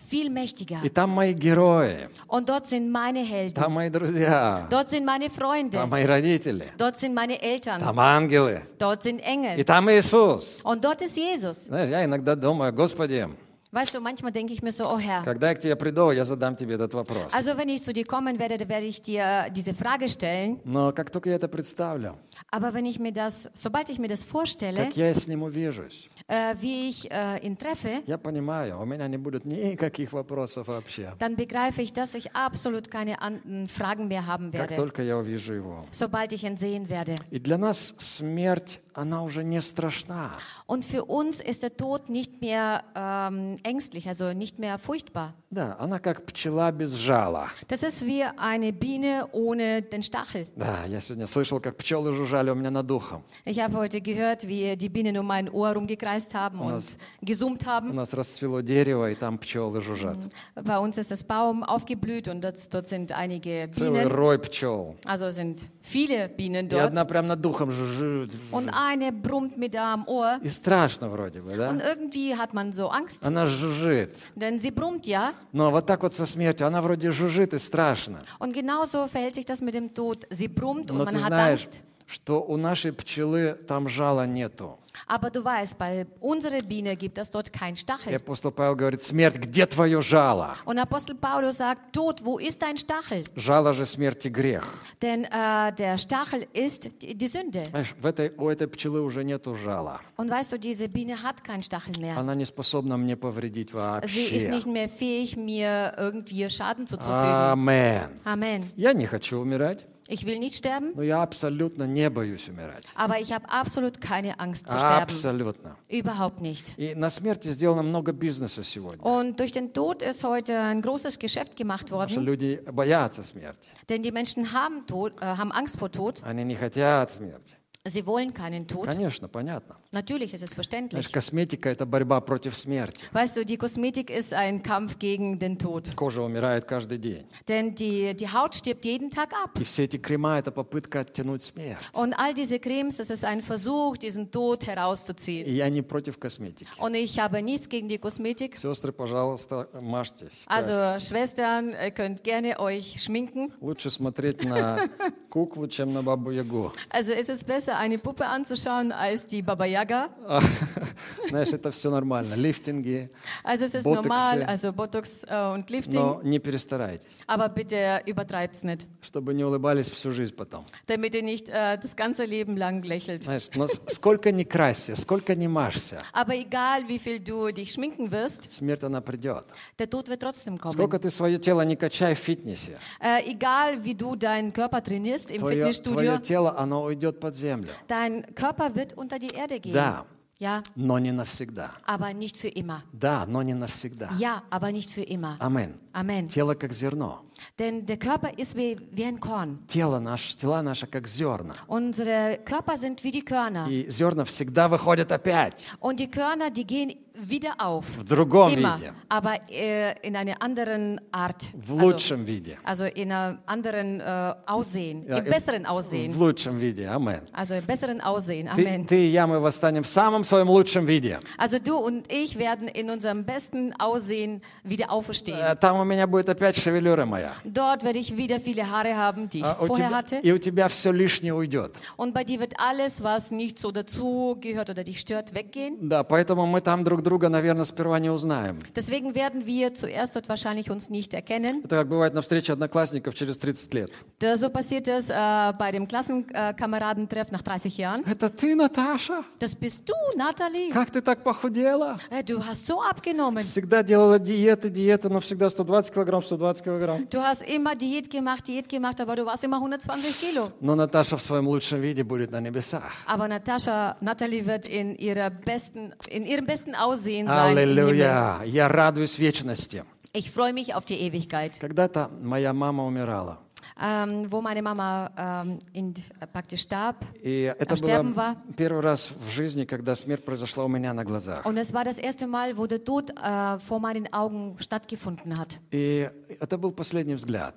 Speaker 2: viel mächtiger.
Speaker 1: И там мои герои.
Speaker 2: Und dort sind meine Helden.
Speaker 1: Там мои друзья.
Speaker 2: Dort sind meine Freunde.
Speaker 1: Там мои родители.
Speaker 2: Dort sind meine Eltern.
Speaker 1: Там ангелы.
Speaker 2: Dort sind
Speaker 1: И
Speaker 2: Engel.
Speaker 1: там Иисус.
Speaker 2: Und dort ist Jesus.
Speaker 1: Знаешь, я иногда думаю, Господи,
Speaker 2: Weißt du, manchmal denke ich mir so, oh Herr.
Speaker 1: когда я к тебе приду, я задам тебе этот вопрос.
Speaker 2: Also wenn ich zu dir kommen werde, dann werde ich dir diese Frage stellen.
Speaker 1: Но как только я это представлю,
Speaker 2: Aber wenn ich mir das, sobald ich mir das vorstelle,
Speaker 1: как я с ним увижусь,
Speaker 2: äh, wie ich äh, ihn treffe,
Speaker 1: я понимаю, у меня не будет никаких вопросов вообще.
Speaker 2: dann begreife ich, dass ich absolut keine anderen Fragen mehr haben
Speaker 1: Как
Speaker 2: werde,
Speaker 1: только я увижу его.
Speaker 2: sobald ich ihn sehen werde.
Speaker 1: И для нас смерть, она уже не страшна.
Speaker 2: Und für uns ist der Tod nicht mehr ähm, ängstlich, also nicht mehr furchtbar.
Speaker 1: Да, она как пчела без жала.
Speaker 2: Das ist wie eine Biene ohne den Stachel.
Speaker 1: Да, я сегодня слышал, как пчелы жужжали у меня над ухом.
Speaker 2: Ich habe heute gehört, wie die Bienen um mein Ohr rumgekreist haben und gesummt
Speaker 1: У
Speaker 2: haben.
Speaker 1: нас расцвело дерево, и там пчелы жужжат.
Speaker 2: Bei uns ist das Baum aufgeblüht und das, dort sind einige
Speaker 1: Целый
Speaker 2: Bienen.
Speaker 1: рой пчел.
Speaker 2: Also sind viele Bienen
Speaker 1: И
Speaker 2: dort.
Speaker 1: одна прям над ухом жужжит.
Speaker 2: Und eine brummt da am Ohr.
Speaker 1: И страшно вроде бы,
Speaker 2: Und
Speaker 1: да?
Speaker 2: irgendwie hat man so Angst,
Speaker 1: Она жужжит.
Speaker 2: denn sie brummt ja.
Speaker 1: Но вот так вот со смертью, она вроде жужжит и страшно.
Speaker 2: Und genauso verhält sich das mit dem Tod. Sie brummt und
Speaker 1: Но ты
Speaker 2: hat
Speaker 1: знаешь,
Speaker 2: Angst.
Speaker 1: что у нашей пчелы там жала нету.
Speaker 2: Aber du weißt, bei unserer Biene gibt es dort kein
Speaker 1: И
Speaker 2: Stachel.
Speaker 1: апостол Павел говорит, смерть, где твое жало?
Speaker 2: Und Apostel Paulus sagt, Tod, wo ist dein Stachel?
Speaker 1: Жало же смерти грех.
Speaker 2: Denn äh, der Stachel ist die, Sünde.
Speaker 1: Знаешь, в этой, у этой пчелы уже нету жала.
Speaker 2: Und weißt du, diese Biene hat keinen Stachel mehr.
Speaker 1: Она не способна мне повредить
Speaker 2: Sie ist
Speaker 1: вообще.
Speaker 2: nicht mehr fähig, mir irgendwie Schaden zuzufügen.
Speaker 1: Амен.
Speaker 2: Amen.
Speaker 1: Я не хочу умирать,
Speaker 2: Ich will nicht sterben,
Speaker 1: но я абсолютно не боюсь умирать.
Speaker 2: aber ich habe absolut keine Angst zu sterben.
Speaker 1: Абсолютно.
Speaker 2: Überhaupt nicht.
Speaker 1: И на смерти сделано много бизнеса сегодня.
Speaker 2: Und durch den Tod ist heute ein großes Geschäft gemacht
Speaker 1: Потому что
Speaker 2: worden,
Speaker 1: люди боятся смерти.
Speaker 2: denn die Menschen haben, Tod, äh, haben Angst vor Tod.
Speaker 1: Они не хотят смерти.
Speaker 2: Sie wollen keinen Tod.
Speaker 1: Конечно, понятно.
Speaker 2: Natürlich ist es verständlich.
Speaker 1: Знаешь, косметика – это борьба против смерти.
Speaker 2: Weißt du, die Kosmetik ist ein Kampf gegen den Tod.
Speaker 1: Кожа умирает каждый день.
Speaker 2: Denn die, die Haut stirbt jeden Tag ab.
Speaker 1: И все эти крема – это попытка оттянуть смерть.
Speaker 2: Und all diese Cremes, das ist ein Versuch, diesen Tod herauszuziehen.
Speaker 1: И я не против косметики.
Speaker 2: Und ich habe nichts gegen die Kosmetik.
Speaker 1: Сестры, пожалуйста, мажьтесь.
Speaker 2: Also
Speaker 1: красьтесь.
Speaker 2: Schwestern, ihr könnt gerne euch schminken.
Speaker 1: Лучше смотреть на куклу, чем на бабу Ягу.
Speaker 2: Also es ist besser, eine Puppe anzuschauen als die Baba Yaga.
Speaker 1: Знаешь, это все нормально. Лифтинги,
Speaker 2: Also es ist
Speaker 1: Botoxe.
Speaker 2: normal, also Botox äh, und Lifting.
Speaker 1: но не перестарайтесь,
Speaker 2: Aber bitte übertreibt's nicht,
Speaker 1: чтобы не улыбались всю жизнь потом.
Speaker 2: damit ihr nicht äh, das ganze Leben lang lächelt.
Speaker 1: Знаешь, но с- сколько не красься, сколько не мажься,
Speaker 2: Aber egal, wie viel du dich schminken wirst,
Speaker 1: смерть она придет.
Speaker 2: der Tod wird trotzdem kommen.
Speaker 1: Сколько ты свое тело не качай в фитнесе,
Speaker 2: Äh, egal, wie du deinen Körper trainierst im
Speaker 1: твое, твое
Speaker 2: Fitnessstudio,
Speaker 1: тело, оно уйдет под землю.
Speaker 2: Dein Körper wird unter die Erde gehen.
Speaker 1: Да,
Speaker 2: Ja,
Speaker 1: но не навсегда.
Speaker 2: aber nicht für immer.
Speaker 1: Да, но не навсегда.
Speaker 2: Ja, aber nicht für immer.
Speaker 1: Амин.
Speaker 2: Amen.
Speaker 1: Тело как зерно.
Speaker 2: Denn der Körper ist wie, wie ein Korn.
Speaker 1: Тело наше, тела наши как зерна.
Speaker 2: Unsere Körper sind wie die Körner.
Speaker 1: И зерна всегда выходят опять
Speaker 2: Und die Körner, die gehen wieder auf.
Speaker 1: в другом
Speaker 2: Immer.
Speaker 1: виде,
Speaker 2: Aber äh, in einer anderen Art.
Speaker 1: в
Speaker 2: Also,
Speaker 1: лучшем виде.
Speaker 2: also in einem anderen äh, Aussehen.
Speaker 1: Ja,
Speaker 2: Im
Speaker 1: im-
Speaker 2: besseren
Speaker 1: В
Speaker 2: Aussehen.
Speaker 1: лучшем виде. Амин.
Speaker 2: Also im besseren Aussehen.
Speaker 1: Ты,
Speaker 2: Amen.
Speaker 1: ты и я, мы восстанем в самом своем лучшем виде.
Speaker 2: Also du und ich werden in unserem besten Aussehen wieder auferstehen.
Speaker 1: Э, Там у меня будет опять шевелюра моя.
Speaker 2: Dort werde ich wieder viele Haare haben, die ich
Speaker 1: А у
Speaker 2: vorher
Speaker 1: тебя-
Speaker 2: hatte.
Speaker 1: и у тебя все лишнее уйдет.
Speaker 2: Und bei dir wird alles, was nicht so dazu gehört oder dich stört, weggehen.
Speaker 1: Да, поэтому мы там друг друга, наверное, сперва не узнаем.
Speaker 2: Deswegen werden wir zuerst dort wahrscheinlich uns nicht erkennen.
Speaker 1: Это как бывает на встрече одноклассников через 30 лет.
Speaker 2: So passiert es äh, bei dem Klassenkameradentreff nach 30 Jahren.
Speaker 1: Это ты, Наташа?
Speaker 2: Das bist du, Natalie.
Speaker 1: Как ты так похудела?
Speaker 2: Äh, Du hast so abgenommen.
Speaker 1: Всегда делала диеты, диеты, но всегда 120 килограмм, 120 килограмм.
Speaker 2: Du hast immer Diät gemacht, Diät gemacht, aber du warst immer 120 Kilo.
Speaker 1: Но Наташа в своем лучшем виде будет на небесах.
Speaker 2: Aber Natascha, Natalie wird in, ihrer besten, in ihrem besten Aussehen sein.
Speaker 1: Аллилуйя! Я радуюсь вечности.
Speaker 2: Ich freue mich auf die Ewigkeit.
Speaker 1: Когда-то моя мама умирала.
Speaker 2: Ähm, wo meine Mama ähm, in, äh, praktisch starb.
Speaker 1: И это
Speaker 2: Sterben war.
Speaker 1: первый раз в жизни, когда смерть произошла у меня на глазах.
Speaker 2: Und es war das erste Mal, wo der Tod äh, vor meinen Augen stattgefunden hat.
Speaker 1: И это был последний взгляд.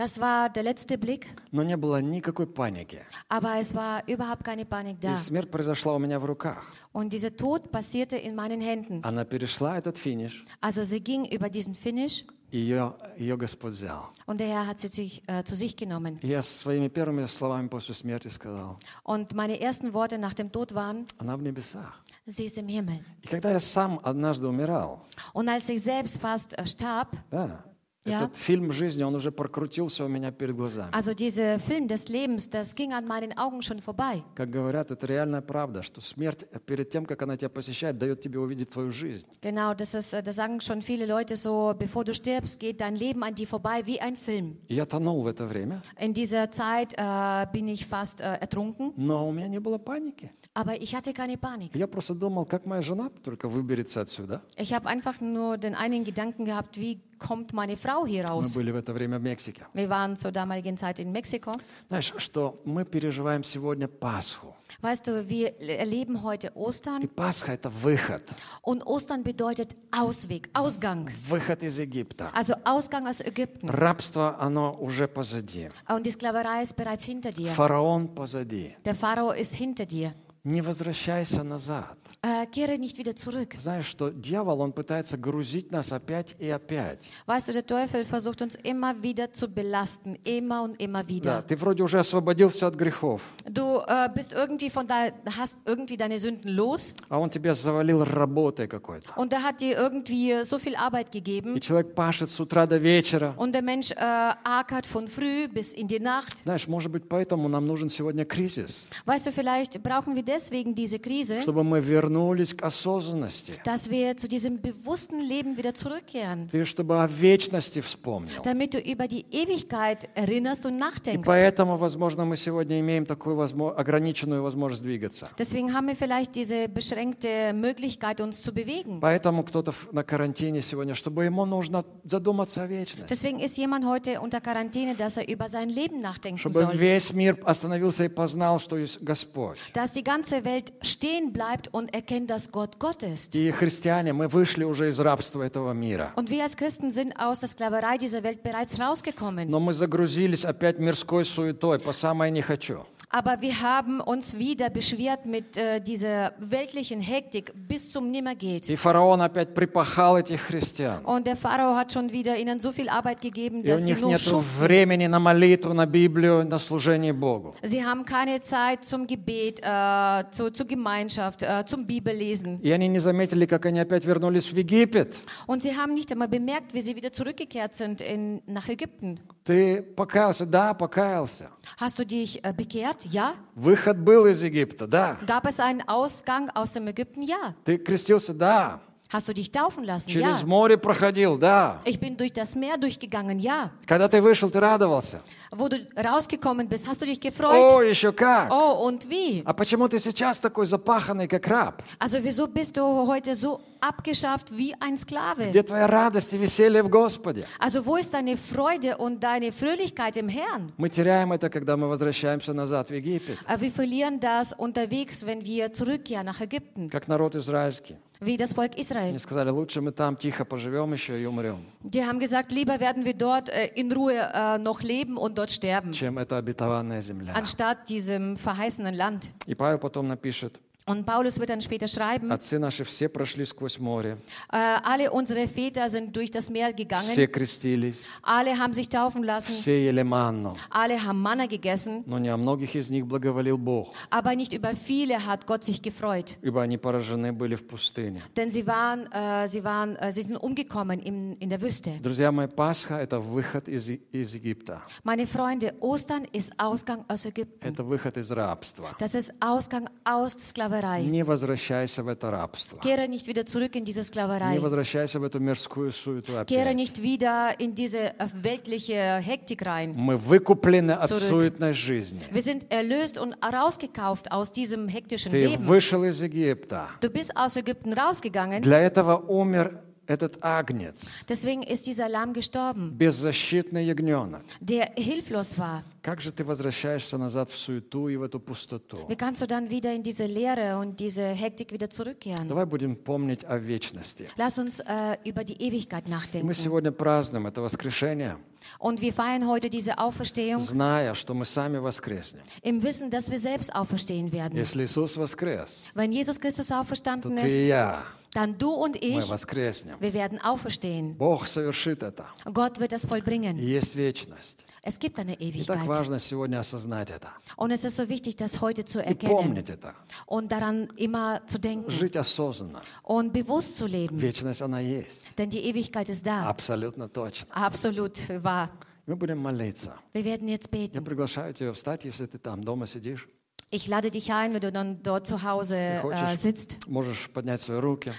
Speaker 2: Das war der letzte Blick,
Speaker 1: Но не было никакой паники.
Speaker 2: aber es war überhaupt keine Panik
Speaker 1: И
Speaker 2: da.
Speaker 1: смерть произошла у меня в руках.
Speaker 2: Und dieser Tod passierte in meinen Händen.
Speaker 1: Она перешла этот финиш,
Speaker 2: Also sie ging über diesen Finish
Speaker 1: и ее, ее Господь взял.
Speaker 2: und der Herr hat sie sich, äh, zu sich genommen.
Speaker 1: И я своими первыми словами после смерти сказал,
Speaker 2: Und meine ersten Worte nach dem Tod waren,
Speaker 1: она в небесах.
Speaker 2: sie ist im Himmel.
Speaker 1: И когда я сам однажды умирал,
Speaker 2: Und als ich selbst fast äh, starb,
Speaker 1: да,
Speaker 2: Ja.
Speaker 1: этот фильм жизни, он уже прокрутился у меня перед глазами.
Speaker 2: also dieser Film des Lebens, das ging an meinen Augen schon vorbei.
Speaker 1: Как говорят, это реальная правда, что смерть перед тем, как она тебя посещает, дает тебе увидеть твою жизнь.
Speaker 2: Genau, das, ist, äh, das sagen schon viele Leute so, bevor du stirbst, geht dein Leben an dir vorbei wie ein Film.
Speaker 1: И я тонул в это время,
Speaker 2: In dieser Zeit äh, bin ich fast äh, ertrunken,
Speaker 1: но у меня не было паники.
Speaker 2: aber ich hatte keine Panik.
Speaker 1: Я просто думал, как моя жена только выберется отсюда.
Speaker 2: Ich habe einfach nur den einen Gedanken gehabt, wie kommt meine Frau hier
Speaker 1: Мы
Speaker 2: raus?
Speaker 1: были в это время в Мексике.
Speaker 2: Wir waren zur damaligen Zeit in Mexiko.
Speaker 1: Знаешь, что мы переживаем сегодня Пасху.
Speaker 2: Weißt du, wir erleben heute
Speaker 1: И
Speaker 2: Ostern
Speaker 1: Пасха – это выход.
Speaker 2: und Ostern bedeutet Ausweg, Ausgang.
Speaker 1: Выход из Египта.
Speaker 2: Also Ausgang aus Ägypten.
Speaker 1: Рабство, оно уже позади.
Speaker 2: Und die Sklaverei ist bereits hinter dir.
Speaker 1: Фараон позади.
Speaker 2: Der Pharao ist hinter dir.
Speaker 1: Не возвращайся назад.
Speaker 2: Äh, kehre nicht wieder zurück.
Speaker 1: Знаешь, что дьявол, он пытается грузить нас опять и опять.
Speaker 2: Weißt du, der Teufel versucht uns immer wieder zu belasten, immer und immer
Speaker 1: Да,
Speaker 2: wieder.
Speaker 1: ты вроде уже освободился от грехов,
Speaker 2: Du äh, bist irgendwie von da, hast irgendwie deine Sünden los
Speaker 1: а он тебя завалил работой какой-то.
Speaker 2: und er hat dir irgendwie so viel Arbeit gegeben
Speaker 1: И человек пашет с утра до вечера.
Speaker 2: und der Mensch äh, ackert von früh bis in die Nacht.
Speaker 1: Знаешь, может быть, поэтому нам нужен сегодня кризис,
Speaker 2: Weißt du, vielleicht brauchen wir deswegen diese Krise,
Speaker 1: чтобы мы вернулись к осознанности.
Speaker 2: dass wir zu diesem bewussten Leben wieder zurückkehren,
Speaker 1: Ты чтобы о вечности вспомнил.
Speaker 2: damit du über die Ewigkeit erinnerst und
Speaker 1: И
Speaker 2: nachdenkst.
Speaker 1: поэтому, возможно, мы сегодня имеем такую возмо- ограниченную возможность двигаться.
Speaker 2: Deswegen haben wir vielleicht diese beschränkte Möglichkeit, uns zu bewegen.
Speaker 1: Поэтому кто-то на карантине сегодня, чтобы ему нужно задуматься о вечности.
Speaker 2: Deswegen ist jemand heute unter Quarantäne, dass er über sein Leben nachdenken
Speaker 1: Чтобы
Speaker 2: soll.
Speaker 1: весь мир остановился и познал, что есть Господь.
Speaker 2: Dass die ganze Welt stehen bleibt und erkennt, dass Gott Gott ist.
Speaker 1: И христиане, мы вышли уже из рабства этого мира.
Speaker 2: Und wir als Christen sind aus der Sklaverei dieser Welt bereits rausgekommen.
Speaker 1: Но мы загрузились опять мирской суетой, по самое не хочу.
Speaker 2: Aber wir haben uns wieder beschwert mit äh, dieser weltlichen Hektik bis zum Nimmergeht.
Speaker 1: И фараон опять припахал этих христиан.
Speaker 2: Und der Pharao hat schon wieder ihnen so viel Arbeit gegeben,
Speaker 1: И у
Speaker 2: dass sie
Speaker 1: них
Speaker 2: nur
Speaker 1: нет
Speaker 2: schuften.
Speaker 1: времени на молитву, на Библию, на служение Богу.
Speaker 2: Sie haben keine Zeit zum Gebet, äh, zu, zur Gemeinschaft, äh, zum Bibellesen.
Speaker 1: И они не заметили, как они опять вернулись в Египет.
Speaker 2: Und sie haben nicht einmal bemerkt, wie sie wieder zurückgekehrt sind in, nach Ägypten.
Speaker 1: Ты покаялся? Да, покаялся.
Speaker 2: Hast du dich äh, bekehrt? Ja.
Speaker 1: Выход был из Египта? Да.
Speaker 2: Gab es einen Ausgang aus dem Ägypten? Ja.
Speaker 1: Ты крестился? Да.
Speaker 2: Hast du dich taufen lassen?
Speaker 1: Через
Speaker 2: Ja.
Speaker 1: море проходил? Да.
Speaker 2: Ich bin durch das Meer durchgegangen? Ja.
Speaker 1: Когда ты вышел, ты радовался?
Speaker 2: Wo du rausgekommen bist, hast du dich gefreut?
Speaker 1: О, еще как!
Speaker 2: Oh, und wie?
Speaker 1: А почему ты сейчас такой запаханный, как раб?
Speaker 2: Also wieso bist du heute so abgeschafft wie ein Sklave?
Speaker 1: Где твоя радость и веселье в Господе?
Speaker 2: Also wo ist deine Freude und deine Fröhlichkeit im Herrn?
Speaker 1: Мы теряем это, когда мы возвращаемся назад в Египет,
Speaker 2: Äh, Wir verlieren das unterwegs, wenn wir zurückkehren nach Ägypten,
Speaker 1: как народ израильский.
Speaker 2: wie das Volk
Speaker 1: Они
Speaker 2: Israel.
Speaker 1: сказали, лучше мы там тихо поживем еще и умрем,
Speaker 2: Die haben gesagt, lieber werden wir dort äh, in Ruhe äh, noch leben und dort sterben,
Speaker 1: чем эта обетованная земля.
Speaker 2: anstatt diesem verheißenen Land.
Speaker 1: И Павел потом напишет,
Speaker 2: Und Paulus wird dann später schreiben,
Speaker 1: отцы наши все прошли сквозь море,
Speaker 2: äh, alle unsere Väter sind durch das Meer gegangen,
Speaker 1: все крестились,
Speaker 2: alle haben sich taufen lassen,
Speaker 1: все ели манну,
Speaker 2: alle haben Manna gegessen,
Speaker 1: но не о многих из них благоволил Бог,
Speaker 2: aber nicht über viele hat Gott sich gefreut.
Speaker 1: ибо они поражены были в пустыне.
Speaker 2: Denn sie waren, äh, sie waren, äh, sie sind umgekommen in, in der Wüste.
Speaker 1: Друзья мои, Пасха – это выход из, из Египта,
Speaker 2: Meine Freunde, Ostern ist Ausgang aus Ägypten.
Speaker 1: это выход из рабства.
Speaker 2: Das ist Ausgang aus der Sklaverei.
Speaker 1: Не возвращайся в это рабство.
Speaker 2: Kehre nicht wieder zurück in diese
Speaker 1: Не
Speaker 2: Sklaverei.
Speaker 1: возвращайся в эту мирскую суету
Speaker 2: Kehre
Speaker 1: опять.
Speaker 2: nicht wieder in diese äh, weltliche Hektik rein.
Speaker 1: Мы выкуплены от
Speaker 2: Zurück.
Speaker 1: суетной жизни.
Speaker 2: Wir sind erlöst und rausgekauft aus diesem hektischen
Speaker 1: Ты
Speaker 2: Leben.
Speaker 1: вышел из Египта.
Speaker 2: Du bist aus Ägypten rausgegangen,
Speaker 1: Для этого умер этот агнец,
Speaker 2: deswegen ist dieser Lamm gestorben,
Speaker 1: беззащитный ягненок.
Speaker 2: der hilflos war.
Speaker 1: Как же ты возвращаешься назад в суету и в эту пустоту?
Speaker 2: Wie kannst du dann wieder in diese Leere und diese Hektik wieder zurückkehren?
Speaker 1: Давай будем помнить о вечности.
Speaker 2: Lass uns äh, über die Ewigkeit
Speaker 1: Мы
Speaker 2: nachdenken.
Speaker 1: сегодня празднуем это воскрешение,
Speaker 2: Und wir feiern heute diese Auferstehung
Speaker 1: зная, что мы сами воскреснем.
Speaker 2: im Wissen, dass wir selbst auferstehen werden.
Speaker 1: Если Иисус воскрес,
Speaker 2: Wenn Jesus Christus
Speaker 1: то
Speaker 2: auferstanden
Speaker 1: ты и
Speaker 2: ist,
Speaker 1: я,
Speaker 2: dann du und
Speaker 1: мы
Speaker 2: ich,
Speaker 1: воскреснем.
Speaker 2: wir werden auferstehen.
Speaker 1: Бог совершит это.
Speaker 2: Gott wird das
Speaker 1: И
Speaker 2: vollbringen.
Speaker 1: есть вечность.
Speaker 2: Es gibt eine
Speaker 1: И так
Speaker 2: Ewigkeit.
Speaker 1: важно сегодня осознать это.
Speaker 2: Und es ist so wichtig, das heute zu
Speaker 1: И
Speaker 2: erkennen
Speaker 1: помнить это.
Speaker 2: und daran immer zu denken
Speaker 1: Жить осознанно.
Speaker 2: und bewusst zu leben.
Speaker 1: Вечность, она есть.
Speaker 2: Denn die Ewigkeit ist da.
Speaker 1: Абсолютно точно.
Speaker 2: Absolut wahr.
Speaker 1: Мы будем молиться.
Speaker 2: Wir werden jetzt
Speaker 1: Я
Speaker 2: beten.
Speaker 1: приглашаю тебя встать, если ты там дома сидишь.
Speaker 2: Ich lade dich ein, wenn du dann dort zu Hause äh, sitzt.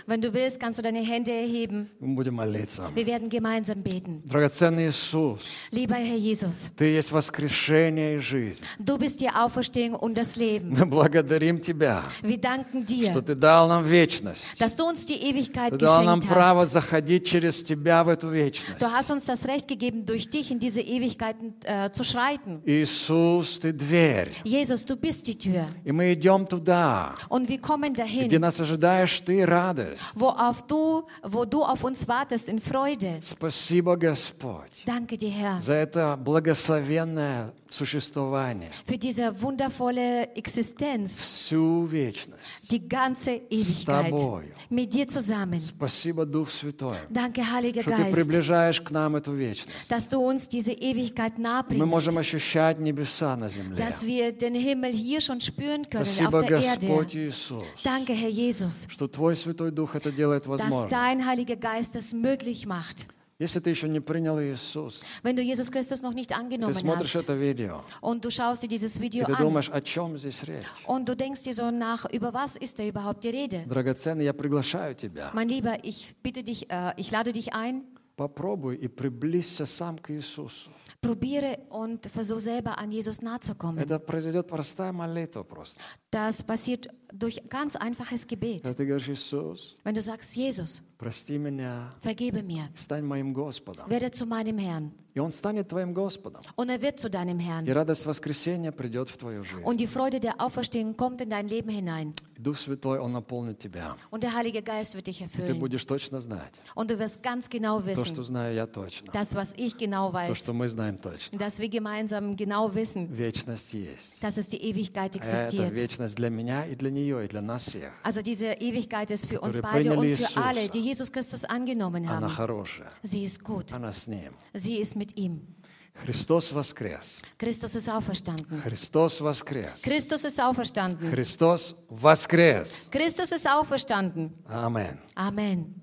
Speaker 2: Wenn du willst, kannst du deine Hände erheben. Wir werden gemeinsam beten. Lieber Herr Jesus, du bist die Auferstehung und das Leben. Wir danken dir, dass du uns die Ewigkeit geschenkt hast. Du hast uns das Recht gegeben, durch dich in diese Ewigkeiten äh, zu schreiten. Jesus, du bist die Tür. Tür.
Speaker 1: И мы идем туда,
Speaker 2: Und wir kommen
Speaker 1: где
Speaker 2: dahin,
Speaker 1: нас ожидаешь Ты радость.
Speaker 2: wo, auf du, wo du auf uns wartest in Freude.
Speaker 1: Спасибо, Господь,
Speaker 2: Danke dir, Herr,
Speaker 1: за это благословенное существование
Speaker 2: für diese wundervolle Existenz,
Speaker 1: всю вечность.
Speaker 2: die ganze Ewigkeit
Speaker 1: тобою.
Speaker 2: mit dir zusammen.
Speaker 1: Спасибо, Дух Святой,
Speaker 2: Danke, Heiliger
Speaker 1: что Ты
Speaker 2: Geist,
Speaker 1: приближаешь к нам эту вечность.
Speaker 2: dass du uns diese Ewigkeit
Speaker 1: Мы
Speaker 2: nahebringst,
Speaker 1: можем ощущать небеса на земле.
Speaker 2: dass wir den Himmel hier schon spüren können
Speaker 1: Спасибо,
Speaker 2: auf der Erde.
Speaker 1: Господь Иисус,
Speaker 2: Danke, Herr Jesus,
Speaker 1: что Твой Святой Дух это делает
Speaker 2: dass
Speaker 1: возможным.
Speaker 2: dein Heiliger Geist das möglich macht.
Speaker 1: Если ты еще не принял Иисуса,
Speaker 2: Wenn du Jesus Christus noch nicht
Speaker 1: ты
Speaker 2: angenommen
Speaker 1: смотришь
Speaker 2: hast
Speaker 1: это видео,
Speaker 2: und du schaust dir dieses
Speaker 1: и
Speaker 2: Video
Speaker 1: ты
Speaker 2: an
Speaker 1: думаешь, о чем здесь речь?
Speaker 2: und du denkst dir so nach, über was ist da überhaupt die Rede?
Speaker 1: Драгоценный, я приглашаю тебя.
Speaker 2: Mein Lieber, ich bitte dich, äh, ich lade dich ein,
Speaker 1: Попробуй и приблизься сам к Иисусу.
Speaker 2: probiere und versuch selber an Jesus nahe zu kommen.
Speaker 1: Это произойдет простая молитва просто.
Speaker 2: Das passiert durch ganz einfaches Gebet.
Speaker 1: Когда ты говоришь, Иисус,
Speaker 2: Wenn du sagst, Jesus,
Speaker 1: прости меня,
Speaker 2: vergebe mir,
Speaker 1: стань моим Господом.
Speaker 2: werde zu meinem Herrn.
Speaker 1: И Он станет твоим Господом.
Speaker 2: Und er wird zu deinem
Speaker 1: И
Speaker 2: Herrn.
Speaker 1: радость воскресения придет в твою жизнь.
Speaker 2: Und die Freude der Auferstehung kommt in dein Leben hinein.
Speaker 1: И Дух Святой, Он наполнит тебя.
Speaker 2: Und der Heilige Geist wird dich
Speaker 1: И ты
Speaker 2: erfüllen.
Speaker 1: будешь точно знать
Speaker 2: Und du wirst ganz genau
Speaker 1: то, что
Speaker 2: wissen,
Speaker 1: знаю я точно.
Speaker 2: das, was ich genau
Speaker 1: То,
Speaker 2: weiß,
Speaker 1: что мы знаем точно.
Speaker 2: dass wir gemeinsam genau wissen,
Speaker 1: Вечность есть.
Speaker 2: dass es die Ewigkeit
Speaker 1: А это
Speaker 2: existiert.
Speaker 1: вечность для меня и для нее, и для нас всех.
Speaker 2: Also diese Ewigkeit ist für uns
Speaker 1: Которые
Speaker 2: beide und
Speaker 1: приняли
Speaker 2: für
Speaker 1: Иисуса.
Speaker 2: alle, die Jesus Christus angenommen
Speaker 1: Она
Speaker 2: haben.
Speaker 1: хорошая.
Speaker 2: Sie ist gut.
Speaker 1: Она с Ним.
Speaker 2: Sie ist mit ihm.
Speaker 1: Христос воскрес.
Speaker 2: Christus ist auferstanden.
Speaker 1: Христос воскрес.
Speaker 2: Christus ist auferstanden.
Speaker 1: Христос воскрес.
Speaker 2: Christus ist auferstanden.
Speaker 1: Амен.
Speaker 2: Amen.